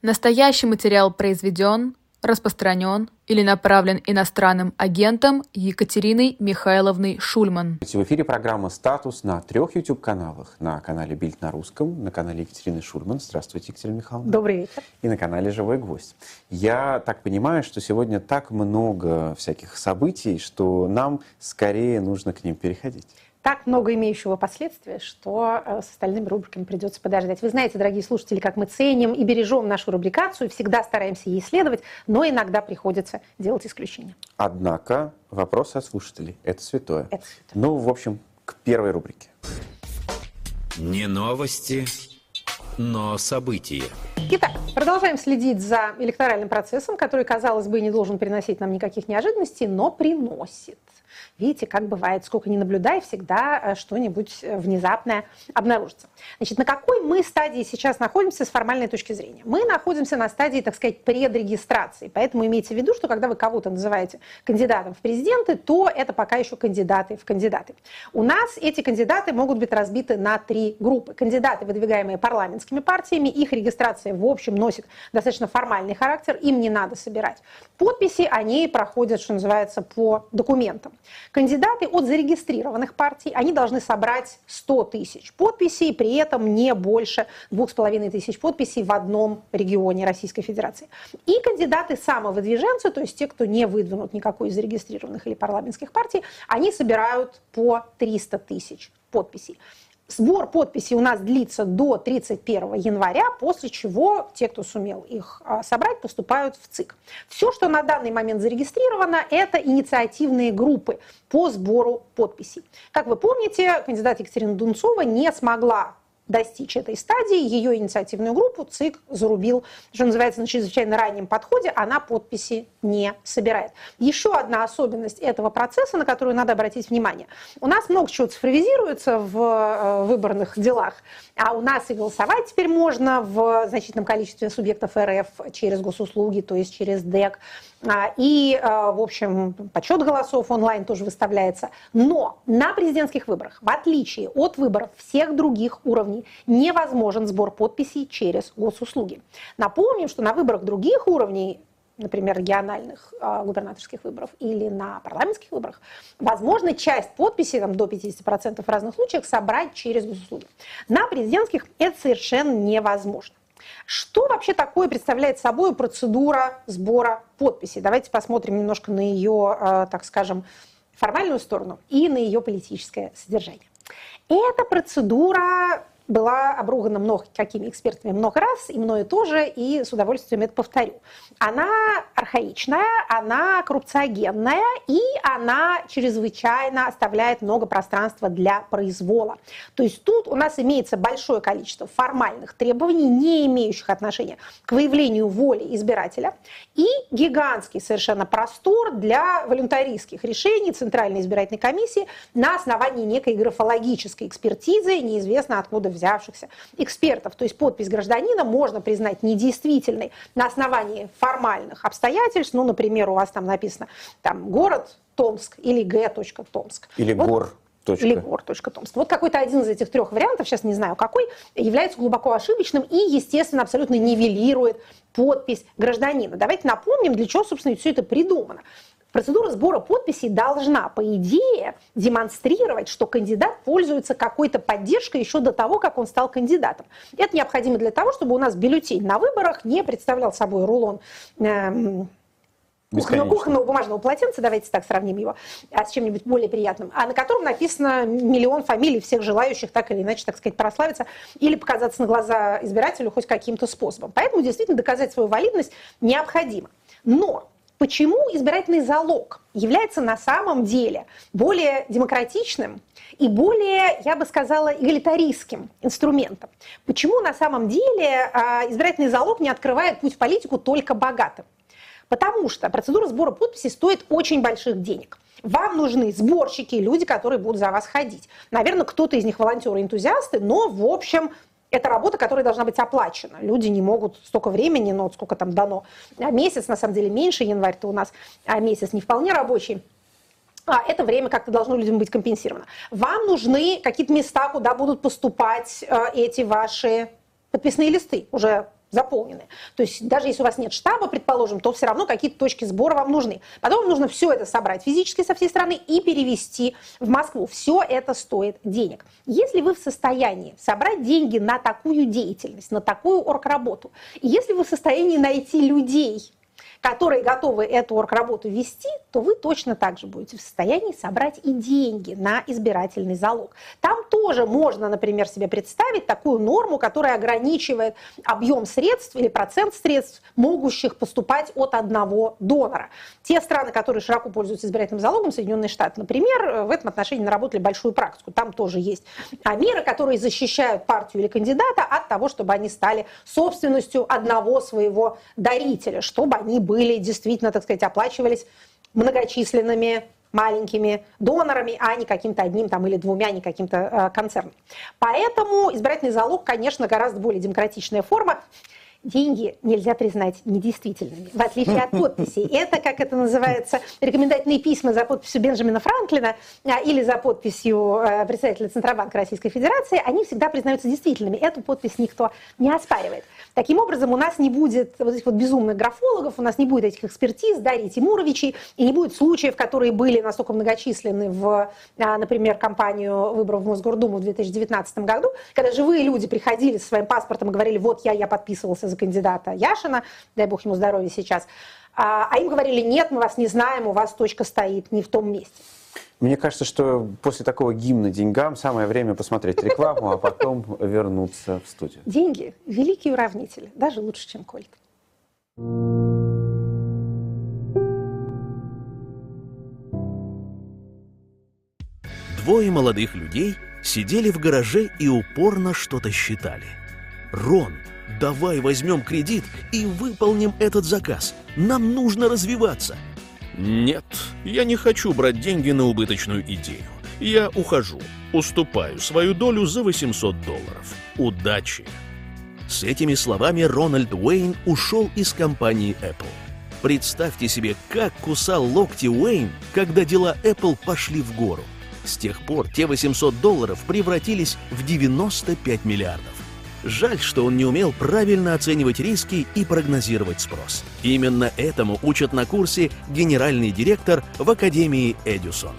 Настоящий материал произведен, распространен или направлен иностранным агентом Екатериной Михайловной Шульман. В эфире программа «Статус» на трех YouTube-каналах. На канале «Бильд на русском», на канале Екатерины Шульман. Здравствуйте, Екатерина Михайловна. Добрый вечер. И на канале «Живой гвоздь». Я так понимаю, что сегодня так много всяких событий, что нам скорее нужно к ним переходить так много имеющего последствия, что э, с остальными рубриками придется подождать. Вы знаете, дорогие слушатели, как мы ценим и бережем нашу рубрикацию, всегда стараемся ей следовать, но иногда приходится делать исключения. Однако вопросы от слушателей – это святое. Это святое. Ну, в общем, к первой рубрике. Не новости, но события. Итак, продолжаем следить за электоральным процессом, который, казалось бы, не должен приносить нам никаких неожиданностей, но приносит. Видите, как бывает, сколько не наблюдай, всегда э, что-нибудь э, внезапное обнаружится. Значит, на какой мы стадии сейчас находимся с формальной точки зрения? Мы находимся на стадии, так сказать, предрегистрации. Поэтому имейте в виду, что когда вы кого-то называете кандидатом в президенты, то это пока еще кандидаты в кандидаты. У нас эти кандидаты могут быть разбиты на три группы. Кандидаты, выдвигаемые парламентскими партиями, их регистрация в общем носит достаточно формальный характер, им не надо собирать подписи, они проходят, что называется, по документам. Кандидаты от зарегистрированных партий, они должны собрать 100 тысяч подписей, при этом не больше 2,5 тысяч подписей в одном регионе Российской Федерации. И кандидаты самовыдвиженцы, то есть те, кто не выдвинут никакой из зарегистрированных или парламентских партий, они собирают по 300 тысяч подписей. Сбор подписей у нас длится до 31 января, после чего те, кто сумел их а, собрать, поступают в ЦИК. Все, что на данный момент зарегистрировано, это инициативные группы по сбору подписей. Как вы помните, кандидат Екатерина Дунцова не смогла достичь этой стадии, ее инициативную группу ЦИК зарубил, что называется, на чрезвычайно раннем подходе, она подписи не собирает. Еще одна особенность этого процесса, на которую надо обратить внимание. У нас много чего цифровизируется в э, выборных делах, а у нас и голосовать теперь можно в значительном количестве субъектов РФ через госуслуги, то есть через ДЭК. А, и, э, в общем, подсчет голосов онлайн тоже выставляется. Но на президентских выборах, в отличие от выборов всех других уровней, невозможен сбор подписей через госуслуги. Напомним, что на выборах других уровней например, региональных э, губернаторских выборов или на парламентских выборах, возможно часть подписей, там, до 50% в разных случаях, собрать через госуслуги. На президентских это совершенно невозможно. Что вообще такое представляет собой процедура сбора подписей? Давайте посмотрим немножко на ее, э, так скажем, формальную сторону и на ее политическое содержание. Эта процедура была обругана много какими экспертами много раз, и мною тоже, и с удовольствием это повторю. Она архаичная, она коррупциогенная, и она чрезвычайно оставляет много пространства для произвола. То есть тут у нас имеется большое количество формальных требований, не имеющих отношения к выявлению воли избирателя, и гигантский совершенно простор для волюнтаристских решений Центральной избирательной комиссии на основании некой графологической экспертизы, неизвестно откуда взявшихся экспертов. То есть подпись гражданина можно признать недействительной на основании формальных обстоятельств. Ну, например, у вас там написано там, город Томск или Г. Томск. Или вот. гор. Точка. Или гор.томск. Вот какой-то один из этих трех вариантов, сейчас не знаю какой, является глубоко ошибочным и, естественно, абсолютно нивелирует подпись гражданина. Давайте напомним, для чего, собственно, все это придумано. Процедура сбора подписей должна, по идее, демонстрировать, что кандидат пользуется какой-то поддержкой еще до того, как он стал кандидатом. Это необходимо для того, чтобы у нас бюллетень на выборах не представлял собой рулон э, кухонного, кухонного бумажного полотенца, давайте так сравним его а, с чем-нибудь более приятным, а на котором написано миллион фамилий всех желающих так или иначе, так сказать, прославиться или показаться на глаза избирателю хоть каким-то способом. Поэтому действительно доказать свою валидность необходимо. Но Почему избирательный залог является на самом деле более демократичным и более, я бы сказала, эгалитаристским инструментом? Почему на самом деле а, избирательный залог не открывает путь в политику только богатым? Потому что процедура сбора подписей стоит очень больших денег. Вам нужны сборщики, люди, которые будут за вас ходить. Наверное, кто-то из них волонтеры-энтузиасты, но, в общем, это работа, которая должна быть оплачена. Люди не могут столько времени, но сколько там дано. А месяц, на самом деле, меньше, январь-то у нас а месяц не вполне рабочий. А это время как-то должно людям быть компенсировано. Вам нужны какие-то места, куда будут поступать э, эти ваши подписные листы, уже заполнены. То есть даже если у вас нет штаба, предположим, то все равно какие-то точки сбора вам нужны. Потом нужно все это собрать физически со всей страны и перевести в Москву. Все это стоит денег. Если вы в состоянии собрать деньги на такую деятельность, на такую оргработу, если вы в состоянии найти людей, которые готовы эту оргработу вести, то вы точно так же будете в состоянии собрать и деньги на избирательный залог. Там тоже можно, например, себе представить такую норму, которая ограничивает объем средств или процент средств, могущих поступать от одного донора. Те страны, которые широко пользуются избирательным залогом, Соединенные Штаты, например, в этом отношении наработали большую практику. Там тоже есть меры, которые защищают партию или кандидата от того, чтобы они стали собственностью одного своего дарителя, чтобы они были действительно, так сказать, оплачивались многочисленными маленькими донорами, а не каким-то одним там, или двумя, не каким-то э, концерном. Поэтому избирательный залог, конечно, гораздо более демократичная форма деньги нельзя признать недействительными, в отличие от подписей. Это, как это называется, рекомендательные письма за подписью Бенджамина Франклина а, или за подписью э, представителя Центробанка Российской Федерации, они всегда признаются действительными. Эту подпись никто не оспаривает. Таким образом, у нас не будет вот этих вот безумных графологов, у нас не будет этих экспертиз, Дарьи Тимуровичей, и не будет случаев, которые были настолько многочисленны в, а, например, кампанию выборов в Мосгордуму в 2019 году, когда живые люди приходили со своим паспортом и говорили, вот я, я подписывался за кандидата Яшина, дай бог ему здоровья сейчас, а, а им говорили, нет, мы вас не знаем, у вас точка стоит не в том месте. Мне кажется, что после такого гимна деньгам самое время посмотреть рекламу, а потом вернуться в студию. Деньги – великие уравнители, даже лучше, чем кольт. Двое молодых людей сидели в гараже и упорно что-то считали. Рон Давай возьмем кредит и выполним этот заказ. Нам нужно развиваться. Нет, я не хочу брать деньги на убыточную идею. Я ухожу, уступаю свою долю за 800 долларов. Удачи! С этими словами Рональд Уэйн ушел из компании Apple. Представьте себе, как кусал локти Уэйн, когда дела Apple пошли в гору. С тех пор те 800 долларов превратились в 95 миллиардов. Жаль, что он не умел правильно оценивать риски и прогнозировать спрос. Именно этому учат на курсе генеральный директор в Академии Эдюсон.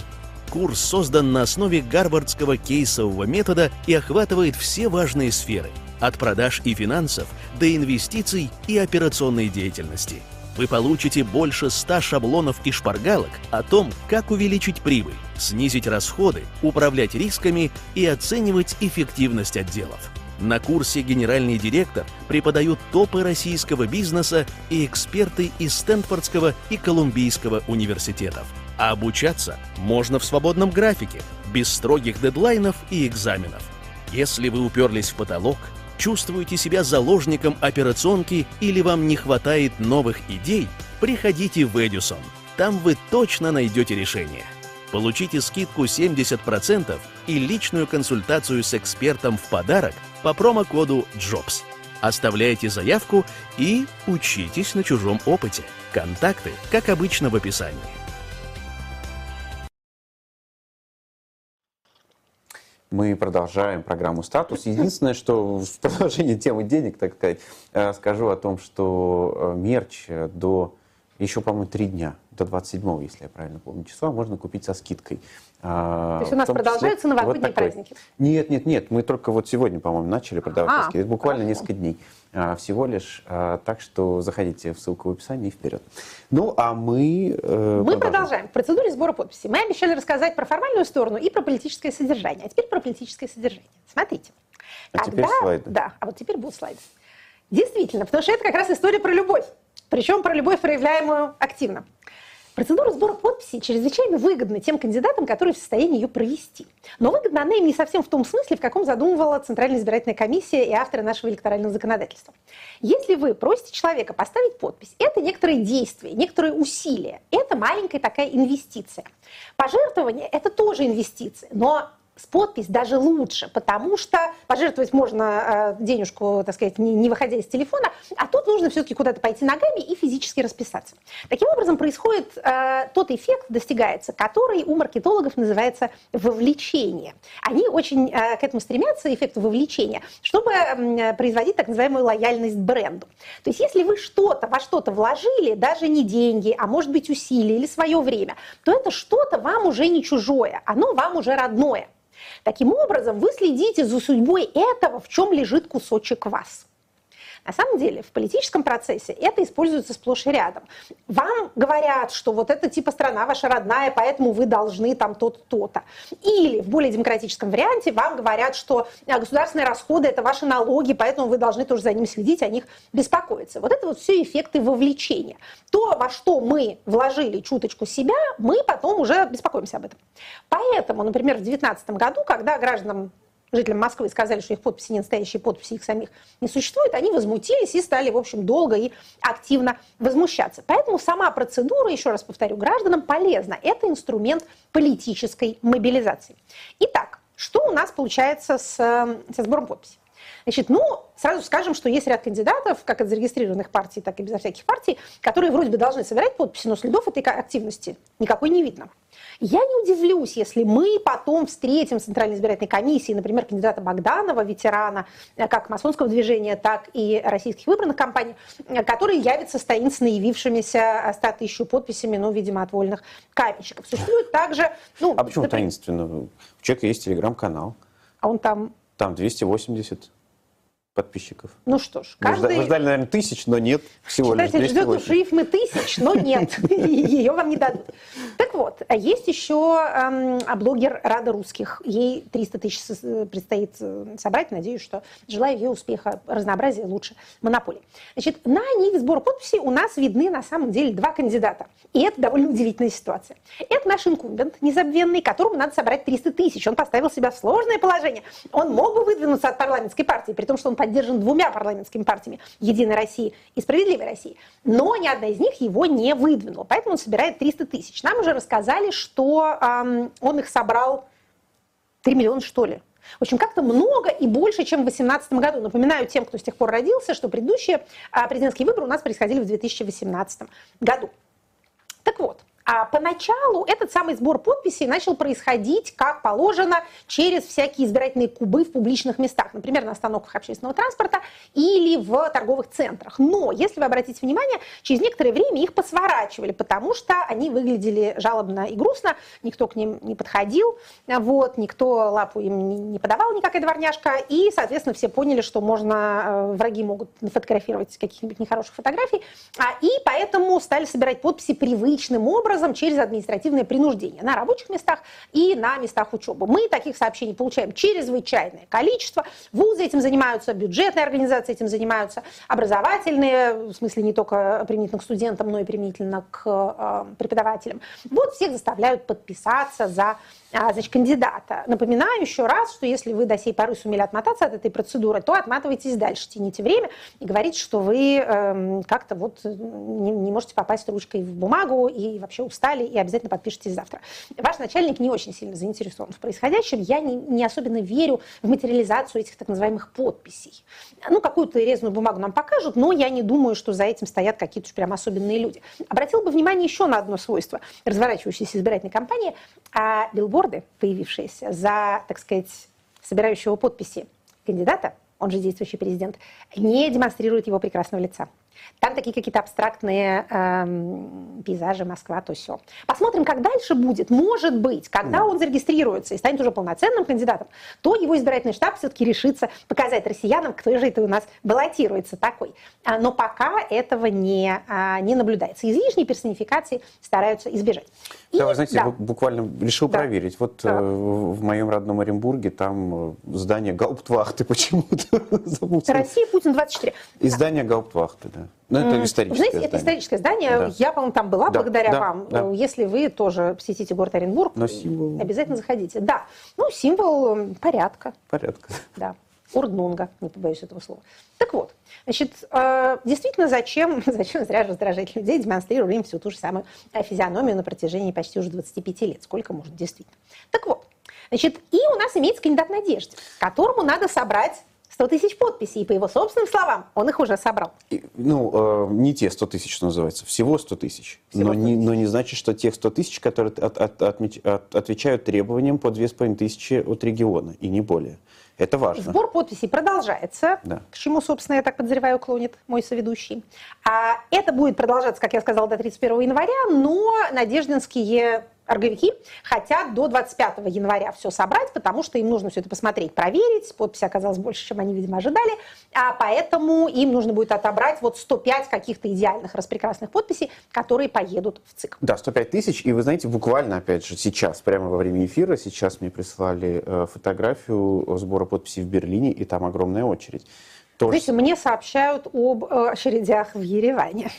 Курс создан на основе гарвардского кейсового метода и охватывает все важные сферы – от продаж и финансов до инвестиций и операционной деятельности. Вы получите больше 100 шаблонов и шпаргалок о том, как увеличить прибыль, снизить расходы, управлять рисками и оценивать эффективность отделов – на курсе генеральный директор преподают топы российского бизнеса и эксперты из Стэнфордского и Колумбийского университетов. А обучаться можно в свободном графике, без строгих дедлайнов и экзаменов. Если вы уперлись в потолок, чувствуете себя заложником операционки или вам не хватает новых идей, приходите в Эдисон. Там вы точно найдете решение. Получите скидку 70% и личную консультацию с экспертом в подарок по промокоду JOBS. Оставляйте заявку и учитесь на чужом опыте. Контакты, как обычно, в описании. Мы продолжаем программу «Статус». Единственное, что в продолжении темы денег, так сказать, э, скажу о том, что э, мерч до еще, по-моему, три дня до 27 если я правильно помню, числа, можно купить со скидкой. А, То есть у нас продолжаются числе, новогодние вот праздники? Нет, нет, нет. Мы только вот сегодня, по-моему, начали продавать а, скидки. Буквально хорошо. несколько дней а, всего лишь. А, так что заходите в ссылку в описании и вперед. Ну, а мы... Э, мы продолжаем. продолжаем. В процедуре сбора подписей. Мы обещали рассказать про формальную сторону и про политическое содержание. А теперь про политическое содержание. Смотрите. А когда... теперь слайды. Да, а вот теперь будут слайды. Действительно, потому что это как раз история про любовь. Причем про любовь, проявляемую активно. Процедура сбора подписей чрезвычайно выгодна тем кандидатам, которые в состоянии ее провести. Но выгодна она им не совсем в том смысле, в каком задумывала Центральная избирательная комиссия и авторы нашего электорального законодательства. Если вы просите человека поставить подпись, это некоторые действия, некоторые усилия. Это маленькая такая инвестиция. Пожертвование – это тоже инвестиция, но с подпись даже лучше, потому что пожертвовать можно э, денежку, так сказать, не, не выходя из телефона, а тут нужно все-таки куда-то пойти ногами и физически расписаться. Таким образом происходит э, тот эффект, достигается, который у маркетологов называется вовлечение. Они очень э, к этому стремятся, эффекту вовлечения, чтобы э, производить так называемую лояльность бренду. То есть если вы что-то во что-то вложили, даже не деньги, а может быть усилия или свое время, то это что-то вам уже не чужое, оно вам уже родное. Таким образом, вы следите за судьбой этого, в чем лежит кусочек вас. На самом деле в политическом процессе это используется сплошь и рядом. Вам говорят, что вот это типа страна ваша родная, поэтому вы должны там то-то, то-то. Или в более демократическом варианте вам говорят, что а, государственные расходы это ваши налоги, поэтому вы должны тоже за ними следить, о них беспокоиться. Вот это вот все эффекты вовлечения. То, во что мы вложили чуточку себя, мы потом уже беспокоимся об этом. Поэтому, например, в 2019 году, когда гражданам жителям Москвы сказали, что их подписи не настоящие подписи, их самих не существует, они возмутились и стали, в общем, долго и активно возмущаться. Поэтому сама процедура, еще раз повторю, гражданам полезна. Это инструмент политической мобилизации. Итак, что у нас получается с, со сбором подписей? Значит, ну, сразу скажем, что есть ряд кандидатов, как от зарегистрированных партий, так и безо всяких партий, которые вроде бы должны собирать подписи, но следов этой активности никакой не видно. Я не удивлюсь, если мы потом встретим в Центральной избирательной комиссии, например, кандидата Богданова, ветерана э, как масонского движения, так и российских выбранных компаний, э, которые явятся с таинственно явившимися 100 тысяч подписями, ну, видимо, от вольных каменщиков. Существует также... Ну, а почему например, таинственно? У человека есть телеграм-канал. А он там... Там 280 подписчиков. Ну что ж, каждый... Вы ждали, наверное, тысяч, но нет, всего лишь Читатель ждет у шрифмы тысяч, но нет, ее вам не дадут. Так вот, а есть еще эм, блогер Рада Русских. Ей 300 тысяч предстоит э, собрать. Надеюсь, что желаю ей успеха, разнообразия лучше монополии. Значит, на них сбор подписей у нас видны на самом деле два кандидата. И это довольно удивительная ситуация. Это наш инкумбент незабвенный, которому надо собрать 300 тысяч. Он поставил себя в сложное положение. Он мог бы выдвинуться от парламентской партии, при том, что он поддержан двумя парламентскими партиями «Единой России» и «Справедливой России». Но ни одна из них его не выдвинула, поэтому он собирает 300 тысяч. Нам уже рассказали, что эм, он их собрал 3 миллиона, что ли. В общем, как-то много и больше, чем в 2018 году. Напоминаю тем, кто с тех пор родился, что предыдущие а, президентские выборы у нас происходили в 2018 году. Так вот, а поначалу этот самый сбор подписей начал происходить, как положено, через всякие избирательные кубы в публичных местах, например, на остановках общественного транспорта или в торговых центрах. Но, если вы обратите внимание, через некоторое время их посворачивали, потому что они выглядели жалобно и грустно, никто к ним не подходил, вот, никто лапу им не подавал, никакая дворняжка, и, соответственно, все поняли, что можно, э, враги могут фотографировать каких-нибудь нехороших фотографий, а, и поэтому стали собирать подписи привычным образом, образом через административное принуждение на рабочих местах и на местах учебы. Мы таких сообщений получаем чрезвычайное количество. Вузы этим занимаются, бюджетные организации этим занимаются, образовательные, в смысле не только применительно к студентам, но и применительно к э, преподавателям. Вот всех заставляют подписаться за значит, кандидата. Напоминаю еще раз, что если вы до сей поры сумели отмотаться от этой процедуры, то отматывайтесь дальше, тяните время и говорите, что вы э, как-то вот не, не можете попасть ручкой в бумагу и вообще устали, и обязательно подпишитесь завтра. Ваш начальник не очень сильно заинтересован в происходящем. Я не, не особенно верю в материализацию этих так называемых подписей. Ну, какую-то резную бумагу нам покажут, но я не думаю, что за этим стоят какие-то прям особенные люди. Обратил бы внимание еще на одно свойство разворачивающейся избирательной кампании. А Билборд билборды, появившиеся за, так сказать, собирающего подписи кандидата, он же действующий президент, не демонстрируют его прекрасного лица. Там такие какие-то абстрактные эм, пейзажи, Москва, то все. Посмотрим, как дальше будет. Может быть, когда он зарегистрируется и станет уже полноценным кандидатом, то его избирательный штаб все-таки решится показать россиянам, кто же это у нас баллотируется такой. А, но пока этого не, а, не наблюдается. Излишней персонификации стараются избежать. И, да, вы знаете, да. буквально решил да. проверить. Вот да. э, в моем родном Оренбурге там э, здание Гауптвахты почему-то. Россия, Путин 24. Издание Гауптвахты, да. Ну, это историческое Знаете, здание. это историческое здание. Да. Я, по-моему, там была да, благодаря да, вам. Да. Если вы тоже посетите город Оренбург, Но символ... обязательно заходите. Да, ну, символ порядка. Порядка. Да. Урднунга, не побоюсь этого слова. Так вот, значит, э, действительно, зачем, зачем зря раздражать людей, демонстрируя им всю ту же самую физиономию на протяжении почти уже 25 лет, сколько может действительно. Так вот, Значит, и у нас имеется кандидат Надежды, которому надо собрать 100 тысяч подписей, и по его собственным словам, он их уже собрал. И, ну, э, не те 100 тысяч, что называется, всего 100 тысяч. Но, 100 не, но не значит, что тех 100 тысяч, которые от, от, от, от, отвечают требованиям по 2500 от региона, и не более. Это важно. Сбор подписей продолжается, да. к чему, собственно, я так подозреваю, клонит мой соведущий. А это будет продолжаться, как я сказала, до 31 января, но надеждинские орговики хотят до 25 января все собрать, потому что им нужно все это посмотреть, проверить. Подписи оказалось больше, чем они, видимо, ожидали. А поэтому им нужно будет отобрать вот 105 каких-то идеальных, распрекрасных подписей, которые поедут в ЦИК. Да, 105 тысяч. И вы знаете, буквально, опять же, сейчас, прямо во время эфира, сейчас мне прислали э, фотографию сбора подписей в Берлине, и там огромная очередь. То Знаете, мне сообщают об э, очередях в Ереване.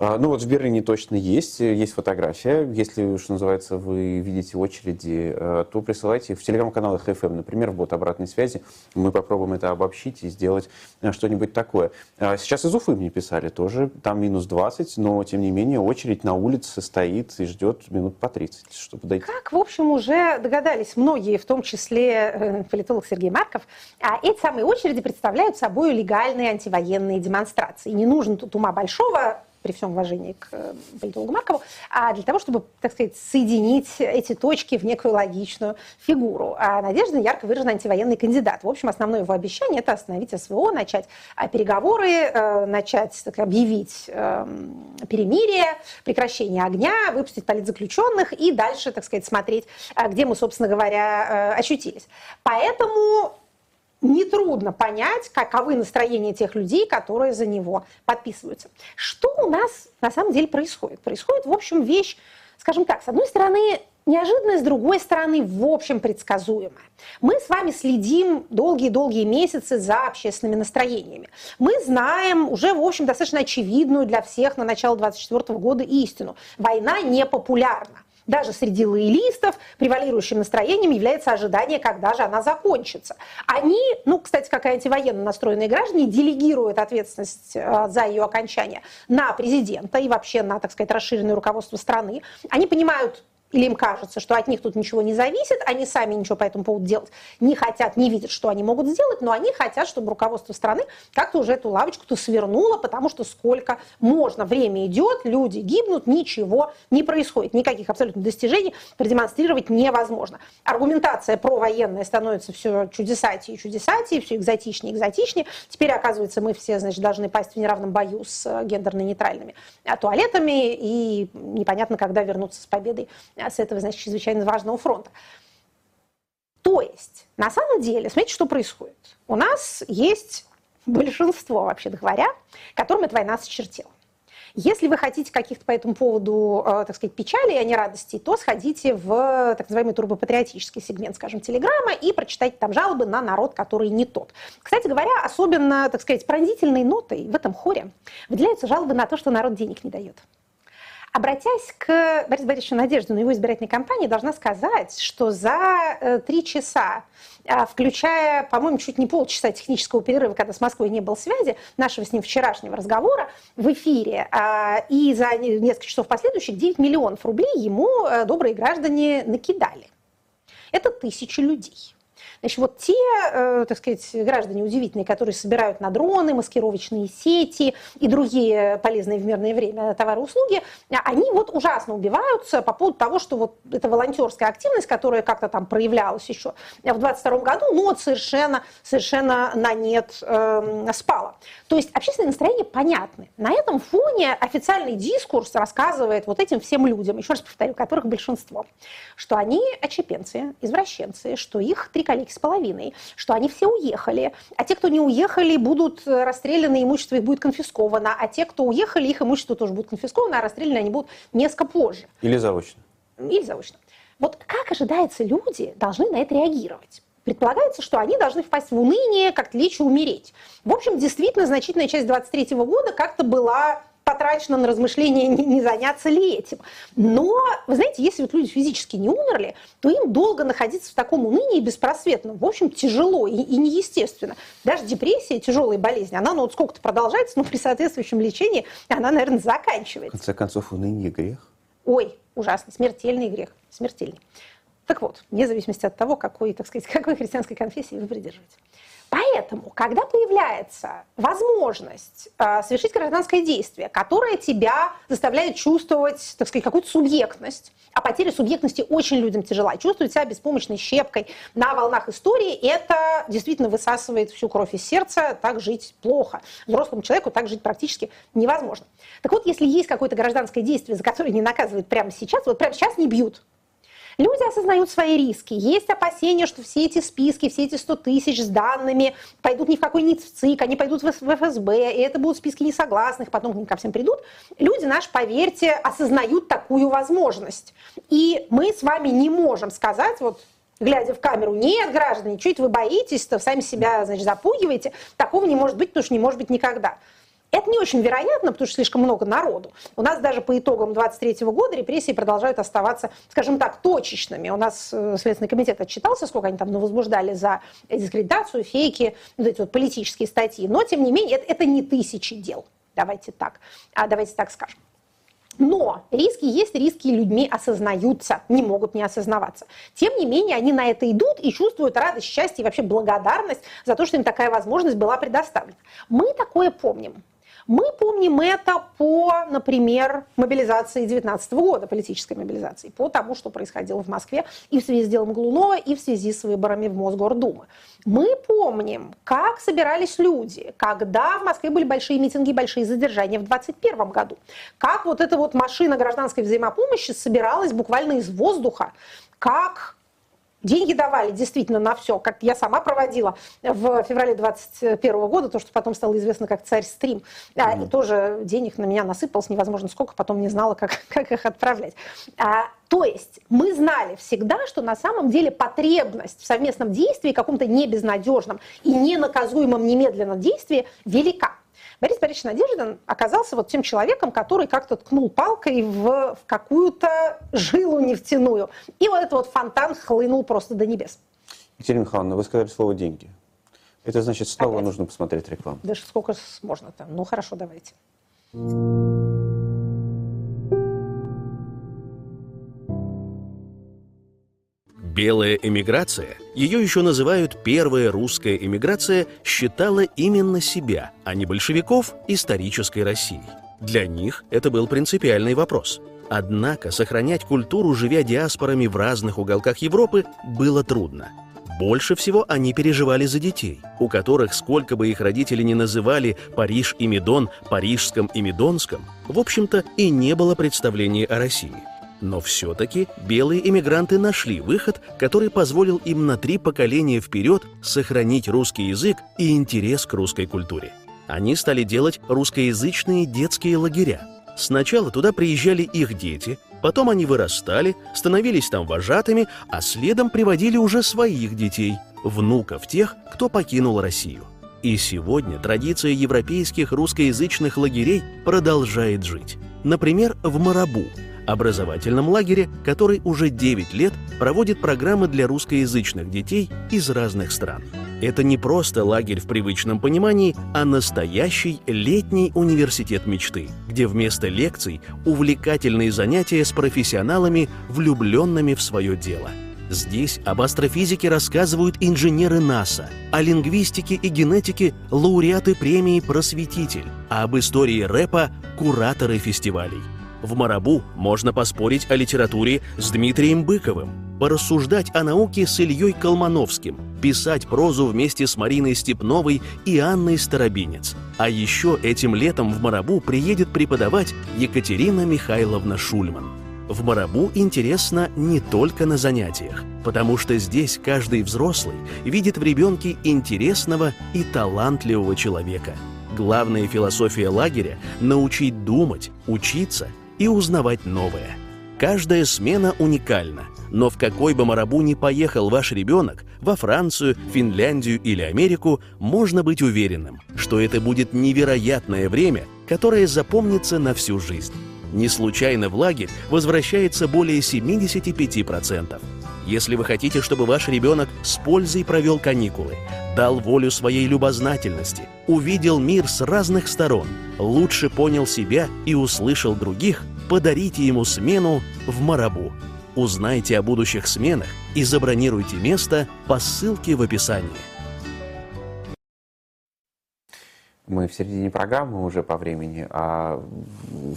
А, ну вот в Берлине точно есть, есть фотография. Если, что называется, вы видите очереди, э, то присылайте в телеграм-каналах FM, например, в бот обратной связи. Мы попробуем это обобщить и сделать э, что-нибудь такое. А сейчас из Уфы мне писали тоже, там минус 20, но тем не менее очередь на улице стоит и ждет минут по 30, чтобы дойти. Как, в общем, уже догадались многие, в том числе э, политолог Сергей Марков, а эти самые очереди представляют собой легальные антивоенные демонстрации. Не нужно тут ума большого, при всем уважении к э, политологу Маркову, а для того, чтобы, так сказать, соединить эти точки в некую логичную фигуру. А Надежда ярко выраженный антивоенный кандидат. В общем, основное его обещание – это остановить СВО, начать а, переговоры, э, начать так, объявить эм, перемирие, прекращение огня, выпустить политзаключенных и дальше, так сказать, смотреть, а, где мы, собственно говоря, э, очутились. Поэтому нетрудно понять, каковы настроения тех людей, которые за него подписываются. Что у нас на самом деле происходит? Происходит, в общем, вещь, скажем так, с одной стороны, неожиданная, с другой стороны, в общем, предсказуемая. Мы с вами следим долгие-долгие месяцы за общественными настроениями. Мы знаем уже, в общем, достаточно очевидную для всех на начало 2024 года истину. Война не популярна даже среди лоялистов превалирующим настроением является ожидание, когда же она закончится. Они, ну, кстати, как и антивоенно настроенные граждане, делегируют ответственность э, за ее окончание на президента и вообще на, так сказать, расширенное руководство страны. Они понимают или им кажется, что от них тут ничего не зависит, они сами ничего по этому поводу делать не хотят, не видят, что они могут сделать, но они хотят, чтобы руководство страны как-то уже эту лавочку-то свернуло, потому что сколько можно, время идет, люди гибнут, ничего не происходит, никаких абсолютно достижений продемонстрировать невозможно. Аргументация провоенная становится все чудесатее и чудесатее, все экзотичнее и экзотичнее. Теперь, оказывается, мы все, значит, должны пасть в неравном бою с э, гендерно-нейтральными э, туалетами, и непонятно, когда вернуться с победой с этого, значит, чрезвычайно важного фронта. То есть, на самом деле, смотрите, что происходит. У нас есть большинство, вообще говоря, которым эта война сочертела. Если вы хотите каких-то по этому поводу, э, так сказать, печали, а не радости, то сходите в так называемый турбопатриотический сегмент, скажем, Телеграма и прочитайте там жалобы на народ, который не тот. Кстати говоря, особенно, так сказать, пронзительной нотой в этом хоре выделяются жалобы на то, что народ денег не дает. Обратясь к Борису Борисовичу Надежду на его избирательной кампании, должна сказать, что за э, три часа, а, включая, по-моему, чуть не полчаса технического перерыва, когда с Москвой не было связи, нашего с ним вчерашнего разговора в эфире, а, и за несколько часов последующих 9 миллионов рублей ему э, добрые граждане накидали. Это тысячи людей. Значит, вот те, э, так сказать, граждане удивительные, которые собирают на дроны, маскировочные сети и другие полезные в мирное время товары и услуги, они вот ужасно убиваются по поводу того, что вот эта волонтерская активность, которая как-то там проявлялась еще в 22 году, ну вот совершенно, совершенно на нет э, спала. То есть общественное настроение понятны. На этом фоне официальный дискурс рассказывает вот этим всем людям, еще раз повторю, которых большинство, что они очепенцы, извращенцы, что их три коллеги с половиной, что они все уехали, а те, кто не уехали, будут расстреляны, имущество их будет конфисковано, а те, кто уехали, их имущество тоже будет конфисковано, а расстреляны они будут несколько позже. Или заочно. Или заочно. Вот как ожидается, люди должны на это реагировать? Предполагается, что они должны впасть в уныние, как-то лечь и умереть. В общем, действительно, значительная часть 23 года как-то была потрачено на размышления, не, не заняться ли этим. Но, вы знаете, если вот люди физически не умерли, то им долго находиться в таком унынии беспросветном, в общем, тяжело и, и неестественно. Даже депрессия, тяжелая болезнь, она ну, вот сколько-то продолжается, но при соответствующем лечении она, наверное, заканчивается. В конце концов, уныние грех. Ой, ужасно, смертельный грех, смертельный. Так вот, вне зависимости от того, какой, так сказать, какой христианской конфессии вы придерживаетесь. Поэтому, когда появляется возможность э, совершить гражданское действие, которое тебя заставляет чувствовать, так сказать, какую-то субъектность, а потеря субъектности очень людям тяжела, чувствовать себя беспомощной щепкой на волнах истории, это действительно высасывает всю кровь из сердца, так жить плохо. Взрослому человеку так жить практически невозможно. Так вот, если есть какое-то гражданское действие, за которое не наказывают прямо сейчас, вот прямо сейчас не бьют, Люди осознают свои риски. Есть опасения, что все эти списки, все эти 100 тысяч с данными пойдут ни в какой ни в ЦИК, они пойдут в ФСБ, и это будут списки несогласных, потом к ним ко всем придут. Люди наши, поверьте, осознают такую возможность. И мы с вами не можем сказать, вот глядя в камеру, нет, граждане, чуть вы боитесь-то, сами себя, значит, запугиваете. Такого не может быть, потому что не может быть никогда. Это не очень вероятно, потому что слишком много народу. У нас даже по итогам 23 года репрессии продолжают оставаться, скажем так, точечными. У нас э, Следственный комитет отчитался, сколько они там возбуждали за дискредитацию, фейки, вот эти вот политические статьи. Но, тем не менее, это, это не тысячи дел. Давайте так, а давайте так скажем. Но риски есть, риски людьми осознаются, не могут не осознаваться. Тем не менее, они на это идут и чувствуют радость, счастье и вообще благодарность за то, что им такая возможность была предоставлена. Мы такое помним. Мы помним это по, например, мобилизации 19 года, политической мобилизации, по тому, что происходило в Москве и в связи с делом Глунова, и в связи с выборами в Мосгордумы. Мы помним, как собирались люди, когда в Москве были большие митинги, большие задержания в 2021 году, как вот эта вот машина гражданской взаимопомощи собиралась буквально из воздуха, как Деньги давали действительно на все, как я сама проводила в феврале 2021 года, то, что потом стало известно как «Царь стрим». Mm-hmm. И тоже денег на меня насыпалось невозможно сколько, потом не знала, как, как их отправлять. А, то есть мы знали всегда, что на самом деле потребность в совместном действии, каком-то небезнадежном и ненаказуемом немедленно действии велика. Борис Борисович Надеждин оказался вот тем человеком, который как-то ткнул палкой в, в какую-то жилу нефтяную. И вот этот вот фонтан хлынул просто до небес. Екатерина Михайловна, вы сказали слово «деньги». Это значит, снова Опять? нужно посмотреть рекламу. Да сколько можно там? Ну, хорошо, давайте. Белая эмиграция, ее еще называют первая русская эмиграция, считала именно себя, а не большевиков, исторической Россией. Для них это был принципиальный вопрос. Однако сохранять культуру, живя диаспорами в разных уголках Европы, было трудно. Больше всего они переживали за детей, у которых, сколько бы их родители ни называли Париж и Медон, Парижском и Медонском, в общем-то и не было представления о России – но все-таки белые иммигранты нашли выход, который позволил им на три поколения вперед сохранить русский язык и интерес к русской культуре. Они стали делать русскоязычные детские лагеря. Сначала туда приезжали их дети, потом они вырастали, становились там вожатыми, а следом приводили уже своих детей, внуков тех, кто покинул Россию. И сегодня традиция европейских русскоязычных лагерей продолжает жить. Например, в Марабу, образовательном лагере, который уже 9 лет проводит программы для русскоязычных детей из разных стран. Это не просто лагерь в привычном понимании, а настоящий летний университет мечты, где вместо лекций увлекательные занятия с профессионалами, влюбленными в свое дело. Здесь об астрофизике рассказывают инженеры НАСА, о лингвистике и генетике – лауреаты премии «Просветитель», а об истории рэпа – кураторы фестивалей – в Марабу можно поспорить о литературе с Дмитрием Быковым, порассуждать о науке с Ильей Колмановским, писать прозу вместе с Мариной Степновой и Анной Старобинец. А еще этим летом в Марабу приедет преподавать Екатерина Михайловна Шульман. В Марабу интересно не только на занятиях, потому что здесь каждый взрослый видит в ребенке интересного и талантливого человека. Главная философия лагеря – научить думать, учиться и узнавать новое. Каждая смена уникальна, но в какой бы марабу ни поехал ваш ребенок, во Францию, Финляндию или Америку, можно быть уверенным, что это будет невероятное время, которое запомнится на всю жизнь. Не случайно в лагерь возвращается более 75%. Если вы хотите, чтобы ваш ребенок с пользой провел каникулы, дал волю своей любознательности, увидел мир с разных сторон, лучше понял себя и услышал других, подарите ему смену в Марабу. Узнайте о будущих сменах и забронируйте место по ссылке в описании. Мы в середине программы уже по времени, а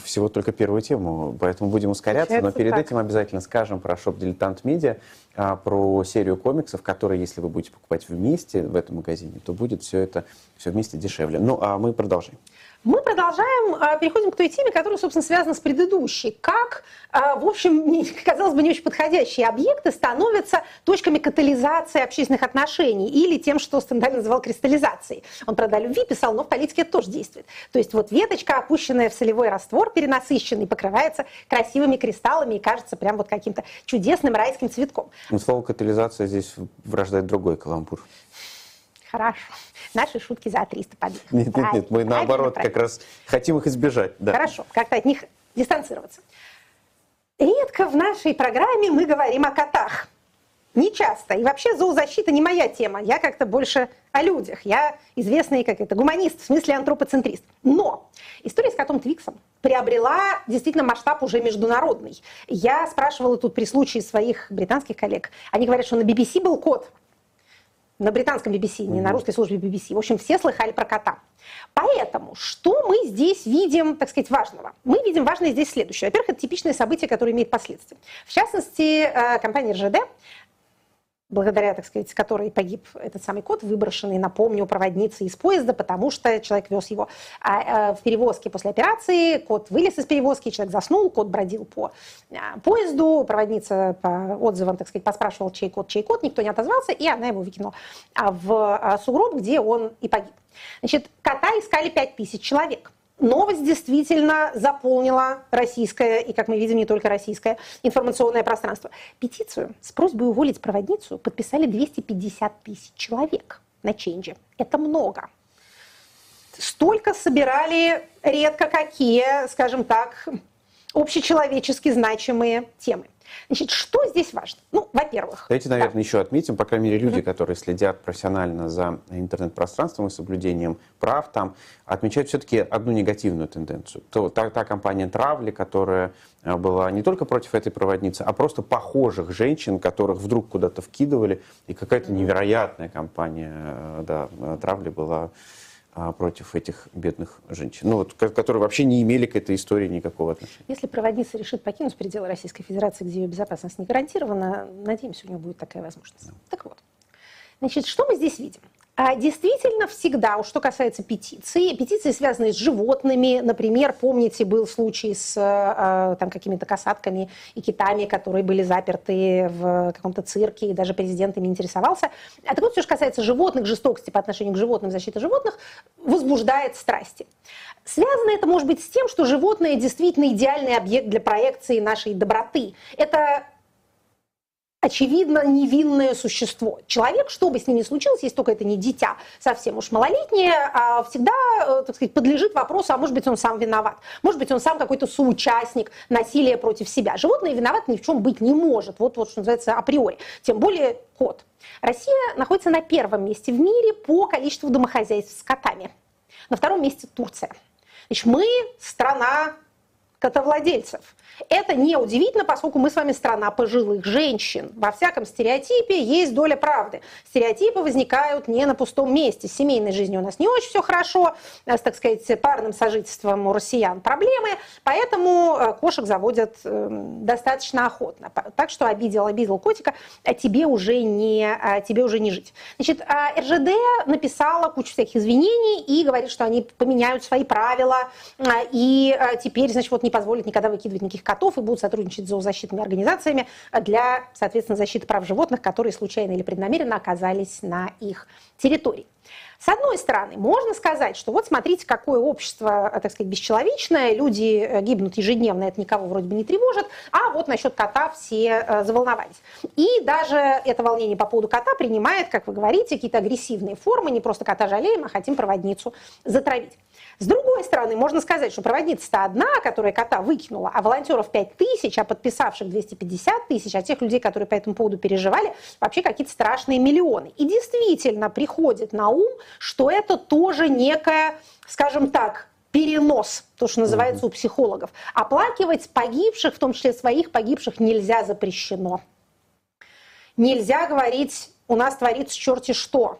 всего только первую тему, поэтому будем ускоряться. Получается но перед так. этим обязательно скажем про шоп «Дилетант Медиа», а, про серию комиксов, которые, если вы будете покупать вместе в этом магазине, то будет все это все вместе дешевле. Ну, а мы продолжим. Мы продолжаем, а, переходим к той теме, которая, собственно, связана с предыдущей. Как, а, в общем, казалось бы, не очень подходящие объекты становятся точками катализации общественных отношений или тем, что Стендаль называл кристаллизацией. Он, правда, о любви писал, но в политике это тоже действует. То есть вот веточка, опущенная в солевой раствор, перенасыщенный, покрывается красивыми кристаллами и кажется прям вот каким-то чудесным райским цветком. Ну, слово «катализация» здесь врождает другой каламбур. Хорошо. Наши шутки за 300 побед. Нет, нет, Правильно, нет, мы наоборот правильно. как раз хотим их избежать. Да. Хорошо, как-то от них дистанцироваться. Редко в нашей программе мы говорим о котах. Не часто. И вообще зоозащита не моя тема. Я как-то больше о людях. Я известный как это гуманист, в смысле антропоцентрист. Но история с котом Твиксом приобрела действительно масштаб уже международный. Я спрашивала тут при случае своих британских коллег. Они говорят, что на BBC был кот, на британском BBC, не на русской службе BBC. В общем, все слыхали про кота. Поэтому, что мы здесь видим, так сказать, важного? Мы видим важное здесь следующее. Во-первых, это типичное событие, которое имеет последствия. В частности, э, компания РЖД, благодаря, так сказать, которой погиб этот самый кот, выброшенный, напомню, проводницей из поезда, потому что человек вез его А, э, в перевозке после операции, кот вылез из перевозки, человек заснул, кот бродил по а, поезду, проводница по отзывам, так сказать, поспрашивала, чей кот, чей кот, никто не отозвался, и она его выкинула а, в а, сугроб, где он и погиб. Значит, кота искали 5000 человек. Новость действительно заполнила российское, и, как мы видим, не только российское, информационное пространство. Петицию с просьбой уволить проводницу подписали 250 тысяч человек на ченже. Это много. Столько собирали редко какие, скажем так, общечеловечески значимые темы. Значит, что здесь важно? Ну, во-первых... Давайте, наверное, еще отметим, по крайней мере, люди, которые следят профессионально за интернет-пространством и соблюдением прав там, отмечают все-таки одну негативную тенденцию. То, та, та компания Травли, которая э, была не только против этой проводницы, а просто похожих женщин, которых вдруг куда-то вкидывали, и какая-то невероятная компания э, да, э, Травли была против этих бедных женщин, ну, вот, ко- которые вообще не имели к этой истории никакого отношения. Если проводница решит покинуть пределы Российской Федерации, где ее безопасность не гарантирована, надеемся, у нее будет такая возможность. Так вот, значит, что мы здесь видим? А, Действительно, всегда, уж что касается петиций, петиции, связанные с животными, например, помните, был случай с э, там, какими-то касатками и китами, которые были заперты в каком-то цирке, и даже президент ими интересовался. А так вот, все, что касается животных, жестокости по отношению к животным, защиты животных, возбуждает страсти. Связано это, может быть, с тем, что животное действительно идеальный объект для проекции нашей доброты. Это очевидно невинное существо. Человек, что бы с ним ни случилось, если только это не дитя совсем уж малолетнее, а всегда, э, так сказать, подлежит вопросу, а может быть он сам виноват, может быть он сам какой-то соучастник насилия против себя. Животное виноват ни в чем быть не может, вот, вот что называется априори, тем более кот. Россия находится на первом месте в мире по количеству домохозяйств с котами. На втором месте Турция. Значит, мы страна котовладельцев. Это не удивительно, поскольку мы с вами страна пожилых женщин. Во всяком стереотипе есть доля правды. Стереотипы возникают не на пустом месте. С семейной жизнью у нас не очень все хорошо, э, с, так сказать, парным сожительством у россиян проблемы, поэтому э, кошек заводят э, достаточно охотно. Так что обидел, обидел котика, а тебе уже не, а тебе уже не жить. Значит, а РЖД написала кучу всяких извинений и говорит, что они поменяют свои правила а, и теперь, значит, вот не позволят никогда выкидывать никаких котов и будут сотрудничать с зоозащитными организациями для, соответственно, защиты прав животных, которые случайно или преднамеренно оказались на их территории. С одной стороны, можно сказать, что вот смотрите, какое общество, э, так сказать, бесчеловечное, люди э, гибнут ежедневно, это никого вроде бы не тревожит, а вот насчет кота все э, заволновались. И даже это волнение по поводу кота принимает, как вы говорите, какие-то агрессивные формы, не просто кота жалеем, а хотим проводницу затравить. С другой стороны, можно сказать, что проводница-то одна, которая кота выкинула, а волонтеров 5 тысяч, а подписавших 250 тысяч, а тех людей, которые по этому поводу переживали, вообще какие-то страшные миллионы. И действительно приходит на ум, что это тоже некая, скажем так, перенос, то, что называется у психологов. Оплакивать погибших, в том числе своих погибших, нельзя запрещено. Нельзя говорить, у нас творится черти что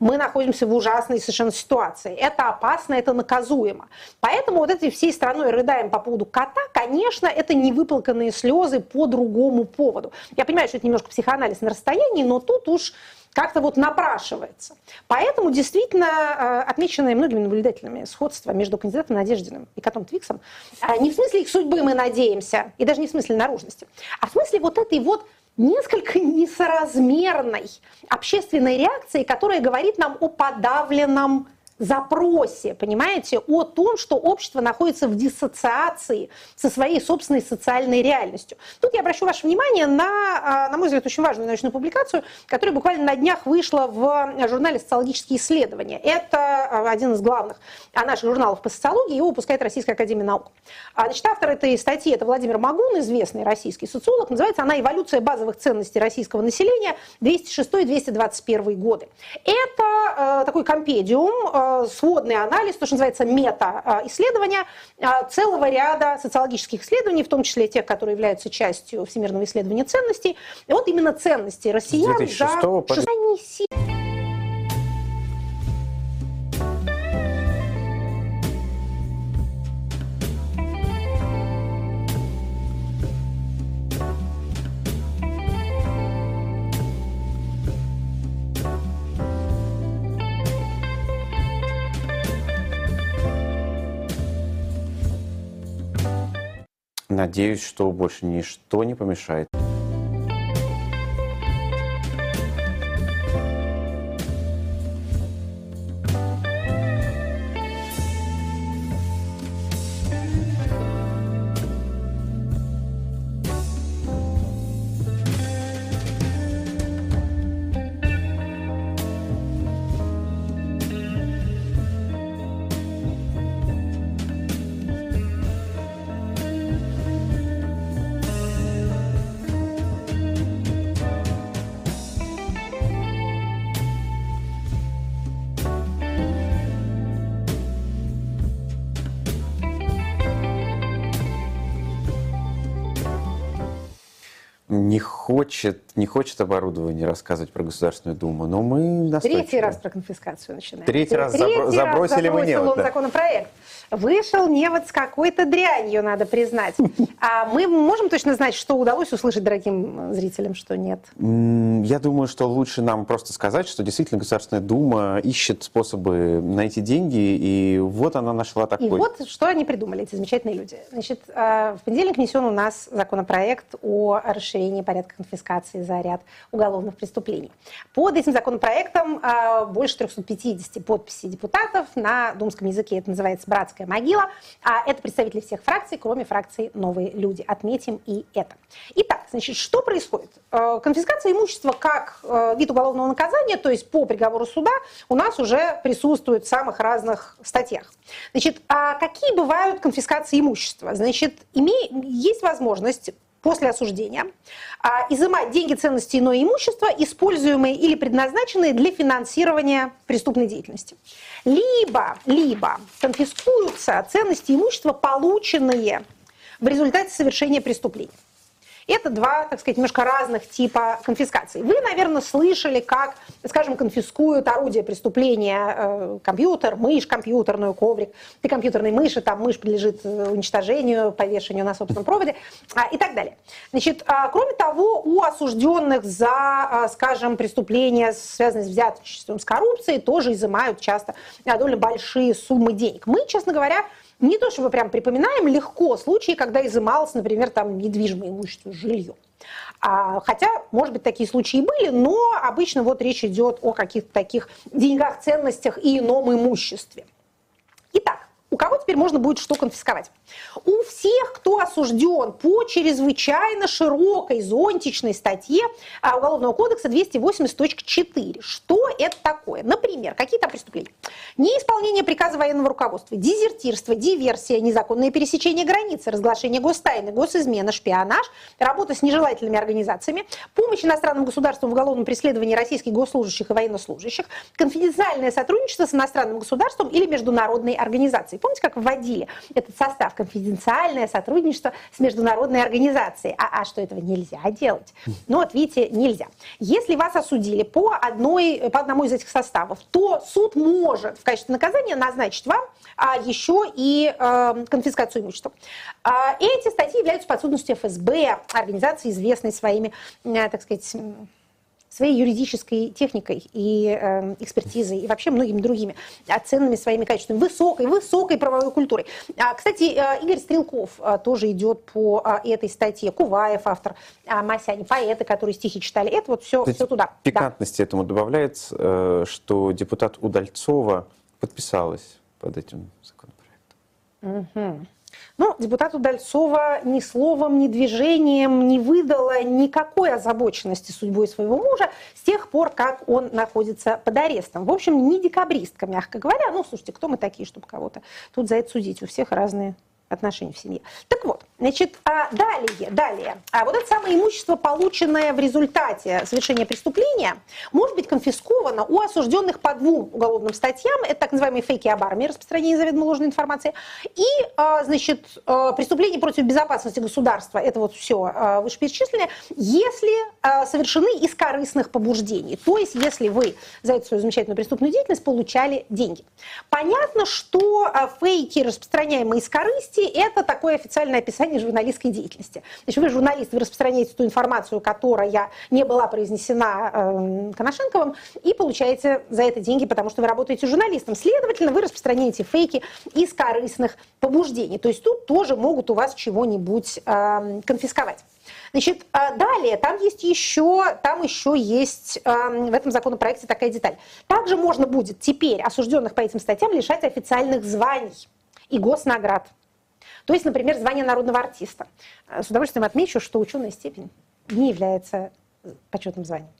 мы находимся в ужасной совершенно ситуации. Это опасно, это наказуемо. Поэтому вот этой всей страной рыдаем по поводу кота, конечно, это не выплаканные слезы по другому поводу. Я понимаю, что это немножко психоанализ на расстоянии, но тут уж как-то вот напрашивается. Поэтому действительно э, отмеченное многими наблюдателями сходство между кандидатом Надеждиным и котом Твиксом э, не в смысле их судьбы мы надеемся, и даже не в смысле наружности, а в смысле вот этой вот несколько несоразмерной общественной реакции, которая говорит нам о подавленном запросе, понимаете, о том, что общество находится в диссоциации со своей собственной социальной реальностью. Тут я обращу ваше внимание на, а, на мой взгляд, очень важную научную публикацию, которая буквально на днях вышла в журнале «Социологические исследования». Это а, один из главных наших журналов по социологии, его выпускает Российская Академия Наук. А, значит, автор этой статьи – это Владимир Магун, известный российский социолог. Называется она «Эволюция базовых ценностей российского населения 206-221 годы». Это такой компедиум сводный анализ, то, что называется мета-исследования а, целого ряда социологических исследований, в том числе тех, которые являются частью Всемирного исследования ценностей. И вот именно ценности россиян 2006 за... по... Надеюсь, что больше ничто не помешает. Хочет, не хочет оборудование рассказывать про Государственную Думу, но мы Третий раз про конфискацию начинаем. Третий раз Третий забро- забросили раз мы невод. Да. законопроект. Вышел невод с какой-то дрянью, надо признать. А мы можем точно знать, что удалось услышать дорогим зрителям, что нет? Я думаю, что лучше нам просто сказать, что действительно Государственная Дума ищет способы найти деньги, и вот она нашла такой. И вот что они придумали, эти замечательные люди. Значит, а, в понедельник внесен у нас законопроект о расширении порядка конфискации за ряд уголовных преступлений. Под этим законопроектом а, больше 350 подписей депутатов. На думском языке это называется «братская могила». А это представители всех фракций, кроме фракции «Новые люди». Отметим и это. Итак, значит, что происходит? А, конфискация имущества как а, вид уголовного наказания, то есть по приговору суда, у нас уже присутствует в самых разных статьях. Значит, а какие бывают конфискации имущества? Значит, име... есть возможность после осуждения а, изымать деньги, ценности иное имущество, используемые или предназначенные для финансирования преступной деятельности. Либо, либо конфискуются ценности имущества, полученные в результате совершения преступления. Это два, так сказать, немножко разных типа конфискации. Вы, наверное, слышали, как, скажем, конфискуют орудие преступления, э, компьютер, мышь компьютерную, коврик, при компьютерной мыши, там мышь подлежит э, уничтожению, повешению на собственном проводе а, и так далее. Значит, а, кроме того, у осужденных за, а, скажем, преступления, связанные с взяточеством, с коррупцией, тоже изымают часто довольно большие суммы денег. Мы, честно говоря, не то чтобы прям припоминаем легко случаи, когда изымалось, например, там недвижимое имущество, жилье. А, хотя, может быть, такие случаи были, но обычно вот речь идет о каких-то таких деньгах, ценностях и ином имуществе. Итак, у кого теперь можно будет что конфисковать? У всех, кто осужден по чрезвычайно широкой зонтичной статье а, Уголовного кодекса 280.4. Что это такое? Например, какие там преступления? Неисполнение приказа военного руководства, дезертирство, диверсия, незаконное пересечение границы, разглашение гостайны, госизмена, шпионаж, работа с нежелательными организациями, помощь иностранным государствам в уголовном преследовании российских госслужащих и военнослужащих, конфиденциальное сотрудничество с иностранным государством или международной организацией. Помните, как вводили этот состав конфиденциальное сотрудничество с международной организацией? А, а что этого нельзя делать? Ну вот видите, нельзя. Если вас осудили по, одной, по одному из этих составов, то суд может в качестве наказания назначить вам а, еще и э, конфискацию имущества. А, эти статьи являются подсудностью ФСБ, организации, известной своими, э, так сказать, своей юридической техникой и э, экспертизой, и вообще многими другими ценными своими качествами, высокой, высокой правовой культурой. А, кстати, э, Игорь Стрелков э, тоже идет по э, этой статье, Куваев, автор э, Масяни, поэты, которые стихи читали, это вот все, все туда. Пикантности да. этому добавляется, э, что депутат Удальцова подписалась под этим законопроектом. Угу. Ну, депутату Дальцова ни словом, ни движением не выдала никакой озабоченности судьбой своего мужа с тех пор, как он находится под арестом. В общем, не декабристка, мягко говоря. Ну, слушайте, кто мы такие, чтобы кого-то тут за это судить? У всех разные отношений в семье. Так вот, значит, а далее, далее. А вот это самое имущество, полученное в результате совершения преступления, может быть конфисковано у осужденных по двум уголовным статьям. Это так называемые фейки об армии, распространение заведомо ложной информации. И, а, значит, а, преступление против безопасности государства, это вот все вышеперечисленное, если совершены из корыстных побуждений. То есть, если вы за эту свою замечательную преступную деятельность получали деньги. Понятно, что фейки, распространяемые из корысти, это такое официальное описание журналистской деятельности. Значит, вы журналист, вы распространяете ту информацию, которая не была произнесена э, Коношенковым, и получаете за это деньги, потому что вы работаете журналистом. Следовательно, вы распространяете фейки из корыстных побуждений. То есть тут тоже могут у вас чего-нибудь э, конфисковать. Значит, э, далее, там есть еще, там еще есть э, в этом законопроекте такая деталь. Также можно будет теперь осужденных по этим статьям лишать официальных званий и госнаград. То есть, например, звание народного артиста. С удовольствием отмечу, что ученая степень не является почетным званием.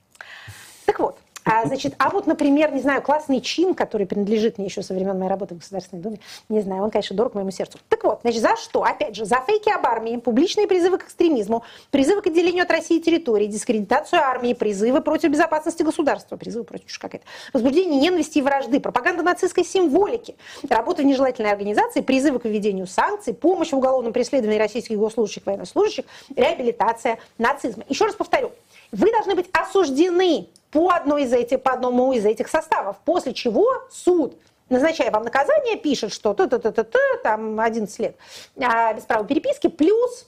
Так вот, а, значит, а вот, например, не знаю, классный чин, который принадлежит мне еще со времен моей работы в Государственной Думе, не знаю, он, конечно, дорог моему сердцу. Так вот, значит, за что? Опять же, за фейки об армии, публичные призывы к экстремизму, призывы к отделению от России территории, дискредитацию армии, призывы против безопасности государства, призывы против какая-то, возбуждение ненависти и вражды, пропаганда нацистской символики, работа в нежелательной организации, призывы к введению санкций, помощь в уголовном преследовании российских госслужащих, военнослужащих, реабилитация нацизма. Еще раз повторю, вы должны быть осуждены по, одной из этих, по одному из этих составов, после чего суд назначая вам наказание, пишет, что т -т -т -т -т, там 11 лет а, без права переписки, плюс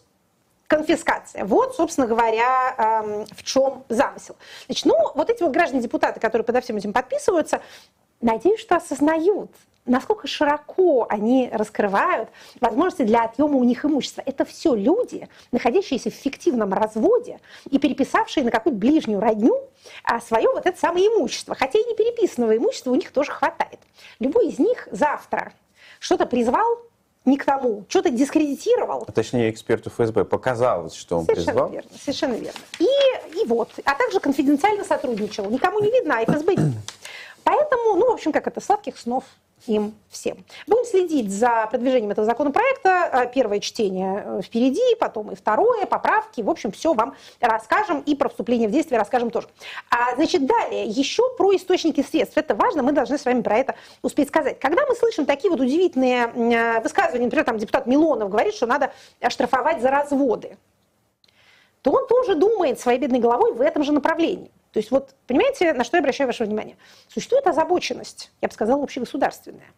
конфискация. Вот, собственно говоря, эм, в чем замысел. Значит, ну, вот эти вот граждане-депутаты, которые подо всем этим подписываются, надеюсь, что осознают, насколько широко они раскрывают возможности для отъема у них имущества. Это все люди, находящиеся в фиктивном разводе и переписавшие на какую-то ближнюю родню а, свое вот это самое имущество. Хотя и не переписанного имущества у них тоже хватает. Любой из них завтра что-то призвал не к тому, что-то дискредитировал. А точнее, эксперту ФСБ показалось, что он совершенно призвал. Верно, совершенно верно. И, и вот, а также конфиденциально сотрудничал. Никому не видно, а ФСБ. Поэтому, ну, в общем, как это, сладких снов им всем. Будем следить за продвижением этого законопроекта. Э, первое чтение э, впереди, потом и второе, поправки. В общем, все вам расскажем и про вступление в действие расскажем тоже. А, значит, далее, еще про источники средств. Это важно, мы должны с вами про это успеть сказать. Когда мы слышим такие вот удивительные э, высказывания, например, там депутат Милонов говорит, что надо оштрафовать за разводы, то он тоже думает своей бедной головой в этом же направлении. То есть вот, понимаете, на что я обращаю ваше внимание? Существует озабоченность, я бы сказала, общегосударственная.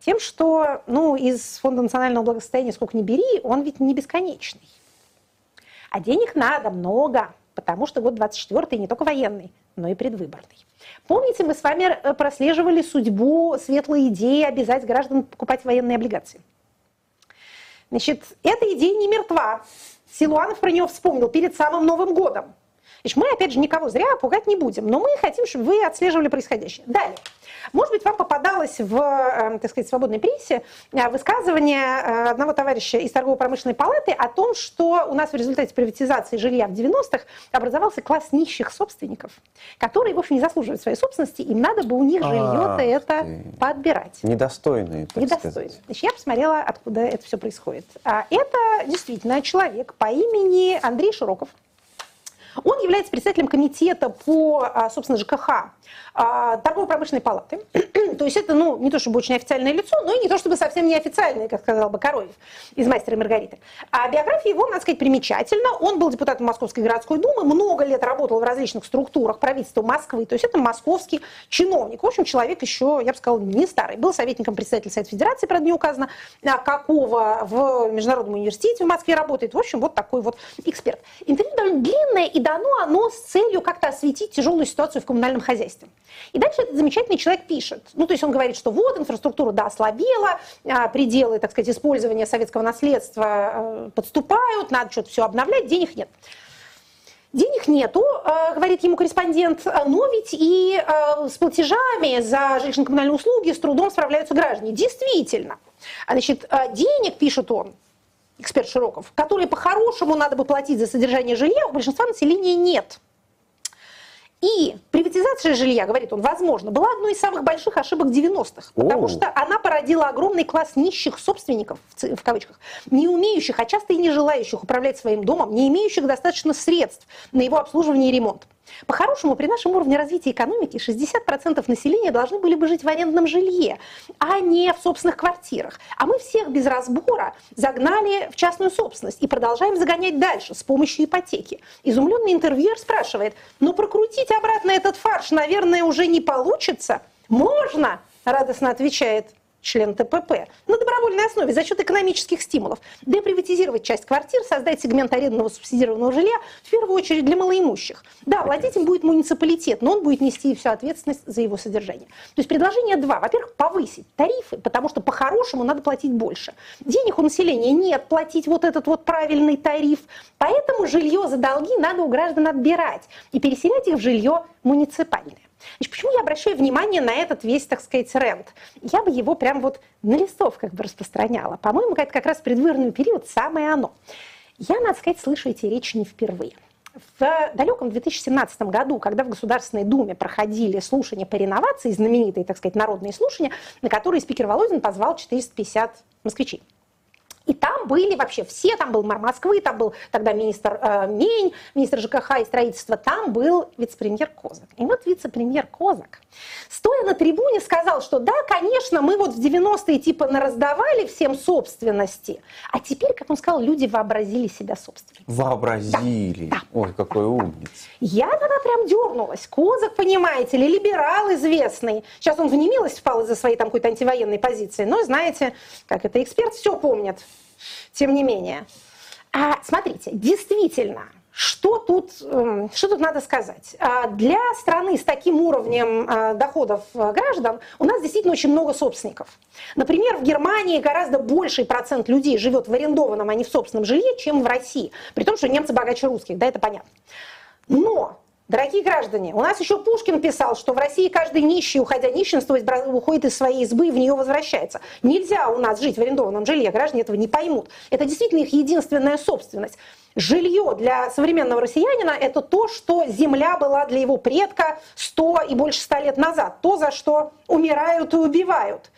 Тем, что ну, из Фонда национального благосостояния сколько ни бери, он ведь не бесконечный. А денег надо много, потому что год 24 не только военный, но и предвыборный. Помните, мы с вами э, прослеживали судьбу светлой идеи обязать граждан покупать военные облигации. Значит, эта идея не мертва. Силуанов про нее вспомнил перед самым Новым годом. Значит, мы, опять же, никого зря пугать не будем, но мы хотим, чтобы вы отслеживали происходящее. Далее. Может быть, вам попадалось в, э, так сказать, свободной прессе э, высказывание э, одного товарища из торгово-промышленной палаты о том, что у нас в результате приватизации жилья в 90-х образовался класс нищих собственников, которые, в общем, не заслуживают своей собственности, им надо бы у них жилье-то это подбирать. Недостойные, так Недостойные. Значит, я посмотрела, откуда это все происходит. А Это действительно человек по имени Андрей Широков, Он является председателем комитета по, а, собственно, ЖКХ а, торгово-промышленной палаты. то есть это, ну, не то чтобы очень официальное лицо, но и не то чтобы совсем неофициальное, как сказал бы Коровьев из «Мастера Маргариты». А биография его, надо сказать, примечательна. Он был депутатом Московской городской думы, много лет работал в различных структурах правительства Москвы, то есть это московский чиновник. В общем, человек еще, я бы сказала, не старый. Был советником председателя Совета Федерации, правда, не указано, а какого в Международном университете в Москве работает. В общем, вот такой вот эксперт. Интервью довольно длинное, и дано оно с целью как-то осветить тяжелую ситуацию в коммунальном хозяйстве. И дальше этот замечательный человек пишет. Ну, то есть он говорит, что вот, инфраструктура, да, ослабела, а, пределы, так сказать, использования советского наследства э, подступают, надо что-то все обновлять, денег нет. Денег нету, э, говорит ему корреспондент, но ведь и э, с платежами за жилищно-коммунальные услуги с трудом справляются граждане. Действительно. Значит, денег, пишет он, эксперт Широков, которые по-хорошему надо бы платить за содержание жилья, у большинства населения нет. И приватизация жилья, говорит он, возможно, была одной из самых больших ошибок 90-х, потому что она породила огромный класс нищих собственников, в кавычках, не умеющих, а часто и не желающих управлять своим домом, не имеющих достаточно средств на его обслуживание и ремонт. По-хорошему, при нашем уровне развития экономики 60% населения должны были бы жить в арендном жилье, а не в собственных квартирах. А мы всех без разбора загнали в частную собственность и продолжаем загонять дальше с помощью ипотеки. Изумленный интервьюер спрашивает, но «Ну, прокрутить обратно этот фарш, наверное, уже не получится? Можно, радостно отвечает член ТПП, на добровольной основе за счет экономических стимулов. Деприватизировать часть квартир, создать сегмент арендного субсидированного жилья, в первую очередь для малоимущих. Да, владеть им будет муниципалитет, но он будет нести всю ответственность за его содержание. То есть предложение два. Во-первых, повысить тарифы, потому что по-хорошему надо платить больше. Денег у населения нет платить вот этот вот правильный тариф, поэтому жилье за долги надо у граждан отбирать и переселять их в жилье муниципальное. Значит, почему я обращаю внимание на этот весь, так сказать, тренд? Я бы его прям вот на листовках бы распространяла. По-моему, это как раз предвыборный период самое оно. Я, надо сказать, слышу эти речи не впервые. В далеком 2017 году, когда в Государственной Думе проходили слушания по реновации, знаменитые, так сказать, народные слушания, на которые спикер Володин позвал 450 москвичей. И там были вообще все, там был мэр Москвы, там был тогда министр э, Мень, министр ЖКХ и строительства, там был вице-премьер Козак. И вот вице-премьер Козак, стоя на трибуне, сказал, что да, конечно, мы вот в 90-е типа нараздавали всем собственности, а теперь, как он сказал, люди вообразили себя собственными. Вообразили? Да. Ой, какой умница. Я тогда прям дернулась. Козак, понимаете ли, либерал известный. Сейчас он в немилость впал из-за своей там какой-то антивоенной позиции, но знаете, как это эксперт все помнит тем не менее. А, смотрите, действительно, что тут, эм, что тут надо сказать? А, для страны с таким уровнем а, доходов э, граждан у нас действительно очень много собственников. Например, в Германии гораздо больший процент людей живет в арендованном, а не в собственном жилье, чем в России. При том, что немцы богаче русских, да, это понятно. Но Дорогие граждане, у нас еще Пушкин писал, что в России каждый нищий, уходя нищенствовать, уходит из своей избы и в нее возвращается. Нельзя у нас жить в арендованном жилье, граждане этого не поймут. Это действительно их единственная собственность. Жилье для современного россиянина – это то, что земля была для его предка 100 и больше 100 лет назад. То, за что умирают и убивают.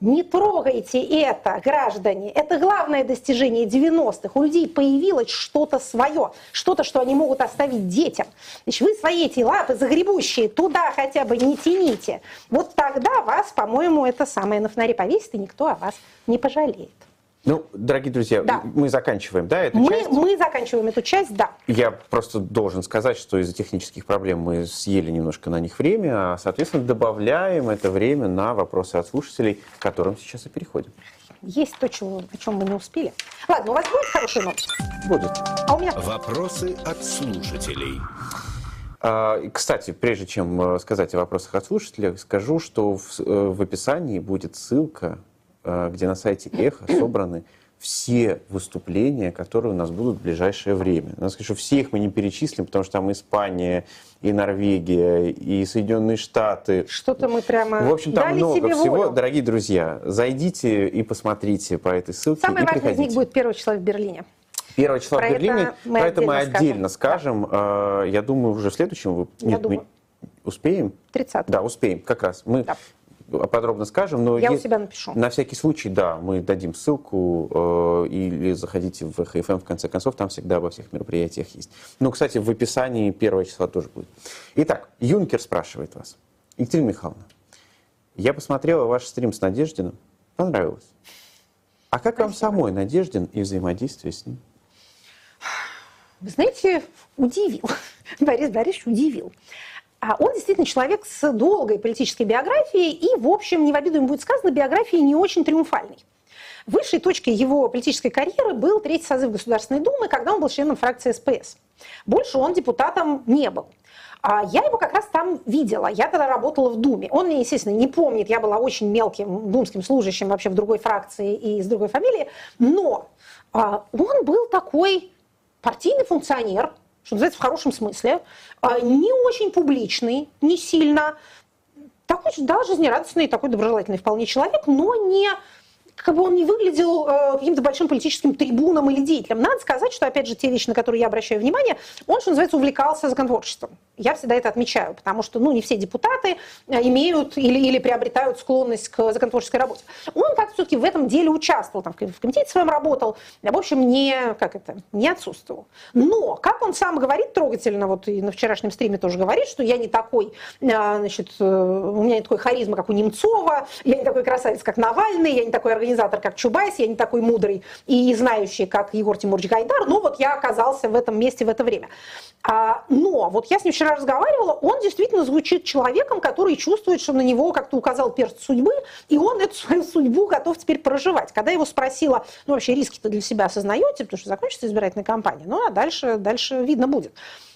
Не трогайте это, граждане. Это главное достижение 90-х. У людей появилось что-то свое, что-то, что они могут оставить детям. Значит, вы свои эти лапы загребущие туда хотя бы не тяните. Вот тогда вас, по-моему, это самое на фонаре повесит, и никто о вас не пожалеет. Ну, дорогие друзья, да. мы заканчиваем, да, эту мы, часть? Мы заканчиваем эту часть, да. Я просто должен сказать, что из-за технических проблем мы съели немножко на них время, а, соответственно, добавляем это время на вопросы от слушателей, к которым сейчас и переходим. Есть то, чего, о чем мы не успели. Ладно, у вас будет хорошая новость? Будет. А у меня... Вопросы от слушателей. А, кстати, прежде чем э, сказать о вопросах от слушателей, скажу, что в, э, в описании будет ссылка где на сайте Эхо собраны все выступления, которые у нас будут в ближайшее время. Надо сказать, что все их мы не перечислим, потому что там Испания, и Норвегия, и Соединенные Штаты. Что-то мы прямо В общем, там дали много себе всего. волю. Дорогие друзья, зайдите и посмотрите по этой ссылке Самое и важное приходите. из них будет первого числа в Берлине. Первое число Про в Берлине. это мы Про это мы отдельно отдельно скажем. Э, Я думаю, уже в следующем... вы- Я Нет, думаю. мы успеем? 30 Да, успеем, как раз. Мы Да. Подробно скажем. Но Я у есть- себя напишу. На всякий случай, да, мы дадим ссылку э, или заходите в ХФМ в конце концов, там всегда обо всех мероприятиях есть. Ну, кстати, в описании первого числа тоже будет. Итак, Юнкер спрашивает вас. Екатерина Михайловна, я посмотрела ваш стрим с Надеждиным, понравилось. А как вам самой Надеждин и взаимодействие с ним? Вы знаете, удивил. Борис Борисович удивил. А он действительно человек с долгой политической биографией и, в общем, не в обиду ему будет сказано, биографией не очень триумфальной. Высшей точкой его политической карьеры был третий созыв Государственной Думы, когда он был членом фракции СПС. Больше он депутатом не был. А я его как раз там видела. Я тогда работала в Думе. Он меня, естественно, не помнит. Я была очень мелким думским служащим вообще в другой фракции и с другой фамилией. Но а, он был такой партийный функционер, что называется, в хорошем смысле, а, не очень публичный, не сильно, такой, да, жизнерадостный, такой доброжелательный вполне человек, но не как бы он не выглядел э, каким-то большим политическим трибуном или деятелем. Надо сказать, что, опять же, те вещи, на которые я обращаю внимание, он, что называется, увлекался законотворчеством. Я всегда это отмечаю, потому что, ну, не все депутаты э, имеют или, или приобретают склонность к законотворческой работе. Он как все-таки в этом деле участвовал, там, в комитете своем работал, в общем, не, как это, не отсутствовал. Но, как он сам говорит трогательно, вот и на вчерашнем стриме тоже говорит, что я не такой, э, значит, э, у меня не такой харизма, как у Немцова, я не такой красавец, как Навальный, я не такой организатор, как Чубайс, я не такой мудрый и знающий, как Егор Тимурович Гайдар, но вот я оказался в этом месте в это время. А, но вот я с ним вчера разговаривала, он действительно звучит человеком, который чувствует, что на него как-то указал перст судьбы, и он эту свою судьбу готов теперь проживать. Когда его спросила, ну вообще риски-то для себя осознаете, потому что закончится избирательная кампания, ну а дальше, дальше видно будет.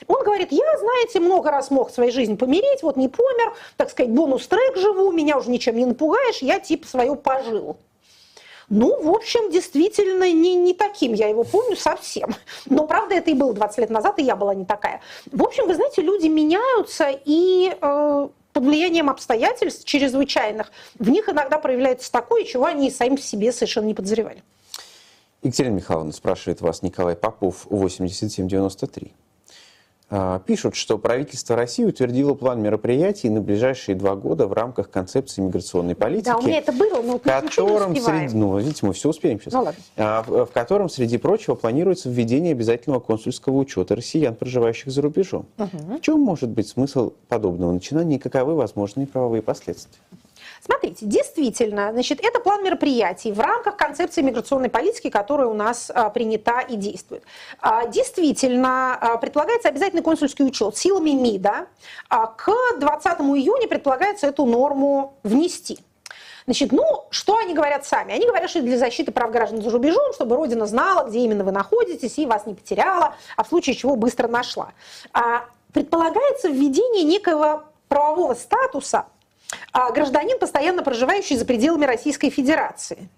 Он говорит, я, знаете, много раз мог в своей жизни помереть, вот не помер, так сказать, бонус-трек живу, меня уже ничем не напугаешь, я типа свое пожил. Ну, в общем, действительно, не, не таким я его помню совсем. Но, правда, это и было 20 лет назад, и я была не такая. В общем, вы знаете, люди меняются, и э, под влиянием обстоятельств чрезвычайных в них иногда проявляется такое, чего они сами в себе совершенно не подозревали. Екатерина Михайловна спрашивает вас Николай Попов, 8793. А, Пишут, что правительство России утвердило план мероприятий на ближайшие два года в рамках концепции миграционной политики. Да, у меня это было, но в не котором успеваем. среди, ну, видите, мы все успеем сейчас. Ну, ладно. А, в, в котором, среди прочего, планируется введение обязательного консульского учета россиян, проживающих за рубежом. В чем может быть смысл подобного начинания и каковы возможные правовые последствия? Смотрите, действительно, значит, это план мероприятий в рамках концепции миграционной политики, которая у нас а, принята и действует. А, действительно, а, предполагается обязательный консульский учет силами МИДа. А, к 20 июня предполагается эту норму внести. Значит, ну, что они говорят сами? Они говорят, что для защиты прав граждан за рубежом, чтобы Родина знала, где именно вы находитесь, и вас не потеряла, а в случае чего быстро нашла. А, предполагается введение некого правового статуса гражданин, постоянно проживающий за пределами Российской Федерации.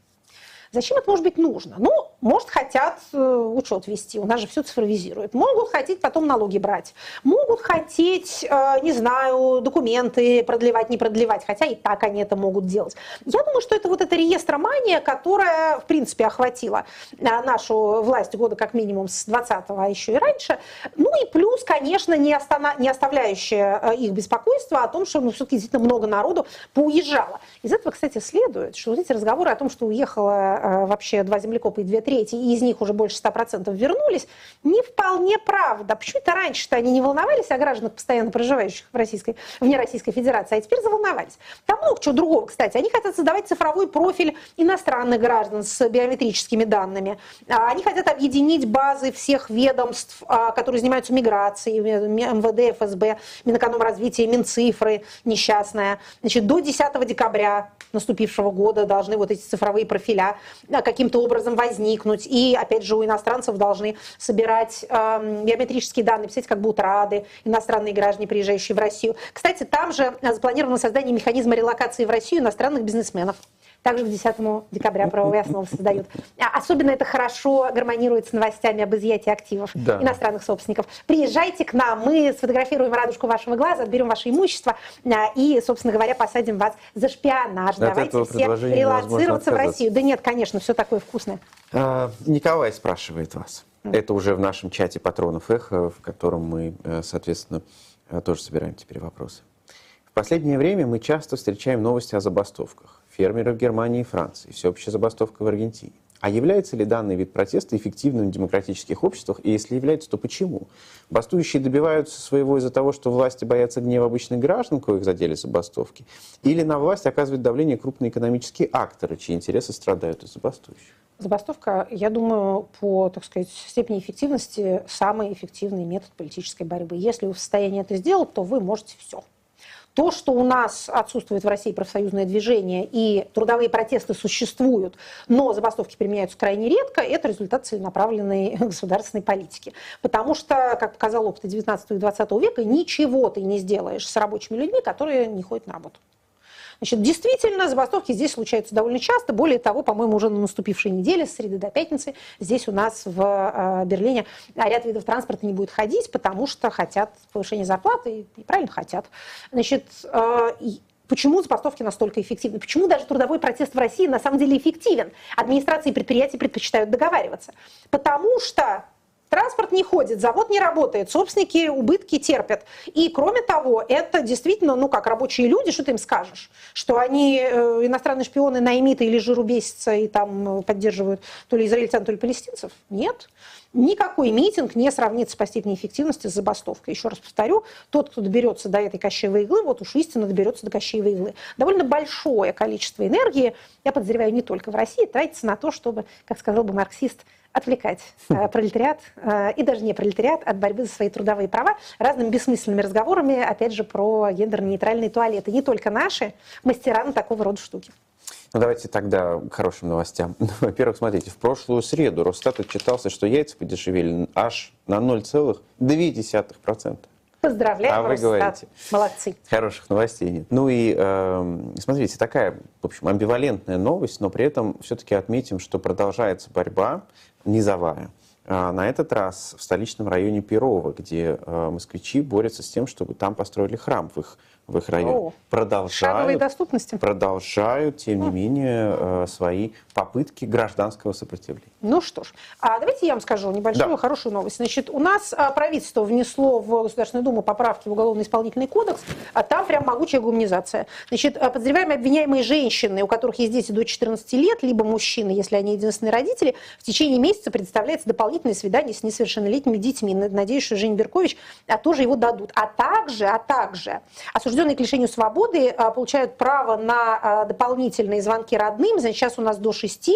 Зачем это может быть нужно? Ну, может, хотят э, учет вести, у нас же все цифровизируют. Могут хотеть потом налоги брать. Могут хотеть, э, не знаю, документы продлевать, не продлевать, хотя и так они это могут делать. Я думаю, что это вот эта реестромания, которая, в принципе, охватила э, нашу власть года как минимум с 20-го, а еще и раньше. Ну и плюс, конечно, не, остана- не оставляющее их беспокойство о том, что ну, все-таки действительно много народу поуезжало. Из этого, кстати, следует, что вот эти разговоры о том, что уехало вообще два землекопа и две трети, и из них уже больше 100% вернулись, не вполне правда. Почему это раньше-то они не волновались о гражданах, постоянно проживающих в Российской, вне Российской Федерации, а теперь заволновались. Там много чего другого, кстати. Они хотят создавать цифровой профиль иностранных граждан с биометрическими данными. А, Они хотят объединить базы всех ведомств, а, которые занимаются миграцией, МВД, ФСБ, Минэкономразвития, Минцифры, несчастная. Значит, до 10 декабря наступившего года должны вот эти цифровые профиля а, каким-то образом возникнуть. И, опять же, у иностранцев должны собирать э, биометрические данные, писать как будут рады иностранные граждане, приезжающие в Россию. Кстати, там же э, запланировано создание механизма релокации в Россию иностранных бизнесменов. Также к 10 декабря правовые основы создают. А Особенно это хорошо гармонирует с новостями об изъятии активов Да. иностранных собственников. Приезжайте к нам, мы сфотографируем радужку вашего глаза, отберем ваше имущество а, и, собственно говоря, посадим вас за шпионаж. От Давайте все релацироваться в. Россию. Да нет, конечно, все такое вкусное. А, Николай спрашивает вас. Это уже в нашем чате патронов эхо, в котором мы, э, соответственно, э, тоже собираем теперь вопросы. В последнее время мы часто встречаем новости о забастовках. Фермеры в Германии и Франции, всеобщая забастовка в Аргентине. А является ли данный вид протеста эффективным в демократических обществах? И если является, то почему? Бастующие добиваются своего из-за того, что власти боятся гнева обычных граждан, коих задели забастовки? Или на власть оказывают давление крупные экономические акторы, чьи интересы страдают из забастующих? Забастовка, я думаю, по, так сказать, степени эффективности самый эффективный метод политической борьбы. Если вы в состоянии это сделать, то вы можете все. То, что у нас отсутствует в России профсоюзное движение и трудовые протесты существуют, но забастовки применяются крайне редко, это результат целенаправленной государственной политики. Потому что, как показал опыт 19 и 20 века, ничего ты не сделаешь с рабочими людьми, которые не ходят на работу. Значит, действительно, забастовки здесь случаются довольно часто. Более того, по-моему, уже на наступившей неделе, с среды до пятницы, здесь у нас в э, Берлине ряд видов транспорта не будет ходить, потому что хотят повышения зарплаты, и правильно хотят. Значит, э, Почему забастовки настолько эффективны? Почему даже трудовой протест в России на самом деле эффективен? Администрации и предприятия предпочитают договариваться. Потому что Транспорт не ходит, завод не работает, собственники убытки терпят. И кроме того, это действительно, ну как рабочие люди, что ты им скажешь? Что они э, иностранные шпионы, наймиты или жирубесятся и там э, поддерживают то ли израильтян, то ли палестинцев? Нет. Никакой митинг не сравнится по степени эффективности с забастовкой. Еще раз повторю, тот, кто доберется до этой Кощеевой иглы, вот уж истинно доберется до Кощеевой иглы. Довольно большое количество энергии, я подозреваю, не только в России, тратится на то, чтобы, как сказал бы марксист, отвлекать э, пролетариат э, и даже не пролетариат от борьбы за свои трудовые права разными бессмысленными разговорами, опять же, про гендерно-нейтральные туалеты. Не только наши мастера на такого рода штуки. Ну, давайте тогда к хорошим новостям. Во-первых, смотрите, в прошлую среду Росстат отчитался, что яйца подешевели аж на 0,2%. Поздравляю, а вы говорите. Молодцы. Хороших новостей нет. Ну и э, смотрите, такая, в общем, амбивалентная новость, но при этом все-таки отметим, что продолжается борьба низовая. А на этот раз в столичном районе Перово, где э, москвичи борются с тем, чтобы там построили храм в их в их районе. О, продолжают, доступности. продолжают, тем не менее, э, свои попытки гражданского сопротивления. Ну что ж, а давайте я вам скажу небольшую да. хорошую новость. Значит, у нас а, правительство внесло в Государственную Думу поправки в Уголовно-исполнительный кодекс, а там прям могучая гуманизация. Значит, а, подозреваемые обвиняемые женщины, у которых есть дети до 14 лет, либо мужчины, если они единственные родители, в течение месяца предоставляется дополнительное свидание с несовершеннолетними детьми. Надеюсь, что Женя Беркович а, тоже его дадут. А также, а также осужденные к лишению свободы получают право на дополнительные звонки родным. Значит, сейчас у нас до 6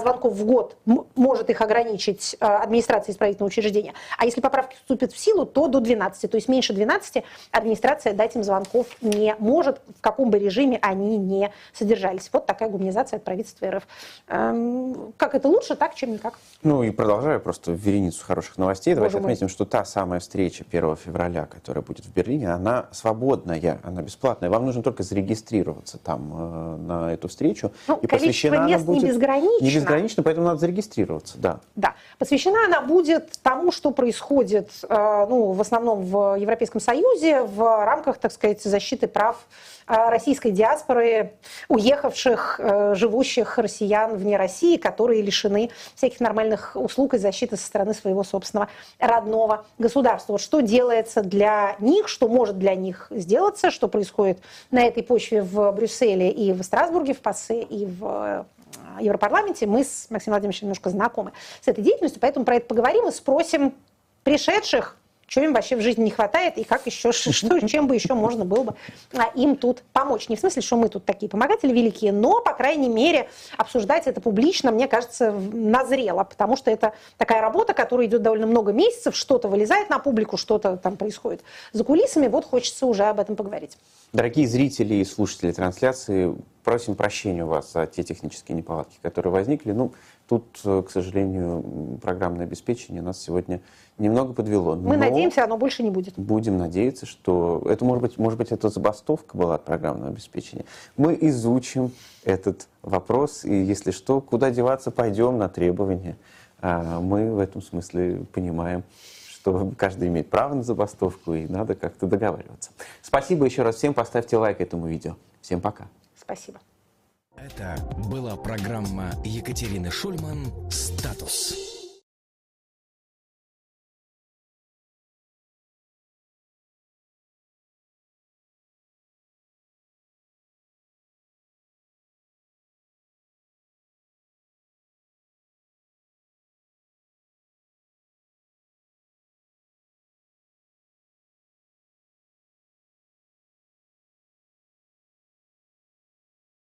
звонков в год может их ограничить э, администрация исправительного учреждения. А если поправки вступят в силу, то до 12. То есть меньше 12 администрация дать им звонков не может, в каком бы режиме они не содержались. Вот такая гуманизация от правительства РФ. Эм, как это лучше, так, чем никак. Ну и продолжаю просто вереницу хороших новостей. Давайте Боже отметим, мой. что та самая встреча 1 февраля, которая будет в Берлине, она свободная, она бесплатная. Вам нужно только зарегистрироваться там э, на эту встречу. Ну, и посвящена мест она будет... не безгранично. Не безгранично, поэтому надо зарегистрироваться регистрироваться, да. Да. Посвящена она будет тому, что происходит, э, ну, в основном в Европейском Союзе в рамках, так сказать, защиты прав э, российской диаспоры, уехавших, э, живущих россиян вне России, которые лишены всяких нормальных услуг и защиты со стороны своего собственного родного государства. Что делается для них, что может для них сделаться, что происходит на этой почве в Брюсселе и в Страсбурге, в Пассе и в Европарламенте мы с Максимом Владимировичем немножко знакомы с этой деятельностью, поэтому про это поговорим и спросим пришедших, что им вообще в жизни не хватает и как еще, что, чем бы еще можно было бы а, им тут помочь. Не в смысле, что мы тут такие помогатели великие, но, по крайней мере, обсуждать это публично, мне кажется, назрело, потому что это такая работа, которая идет довольно много месяцев, что-то вылезает на публику, что-то там происходит за кулисами, вот хочется уже об этом поговорить. Дорогие зрители и слушатели трансляции, просим прощения у вас за те технические неполадки, которые возникли. Ну, тут, э, к сожалению, программное обеспечение нас сегодня немного подвело. Мы надеемся, оно больше не будет. Будем надеяться, что это, может быть, может быть, это забастовка была от программного обеспечения. Мы изучим этот вопрос, и если что, куда деваться, пойдем на требования. А, мы в этом смысле понимаем, что каждый имеет право на забастовку, и надо как-то договариваться. Спасибо еще раз всем, поставьте лайк этому видео. Всем пока. Спасибо. Это была программа Екатерины Шульман «Статус».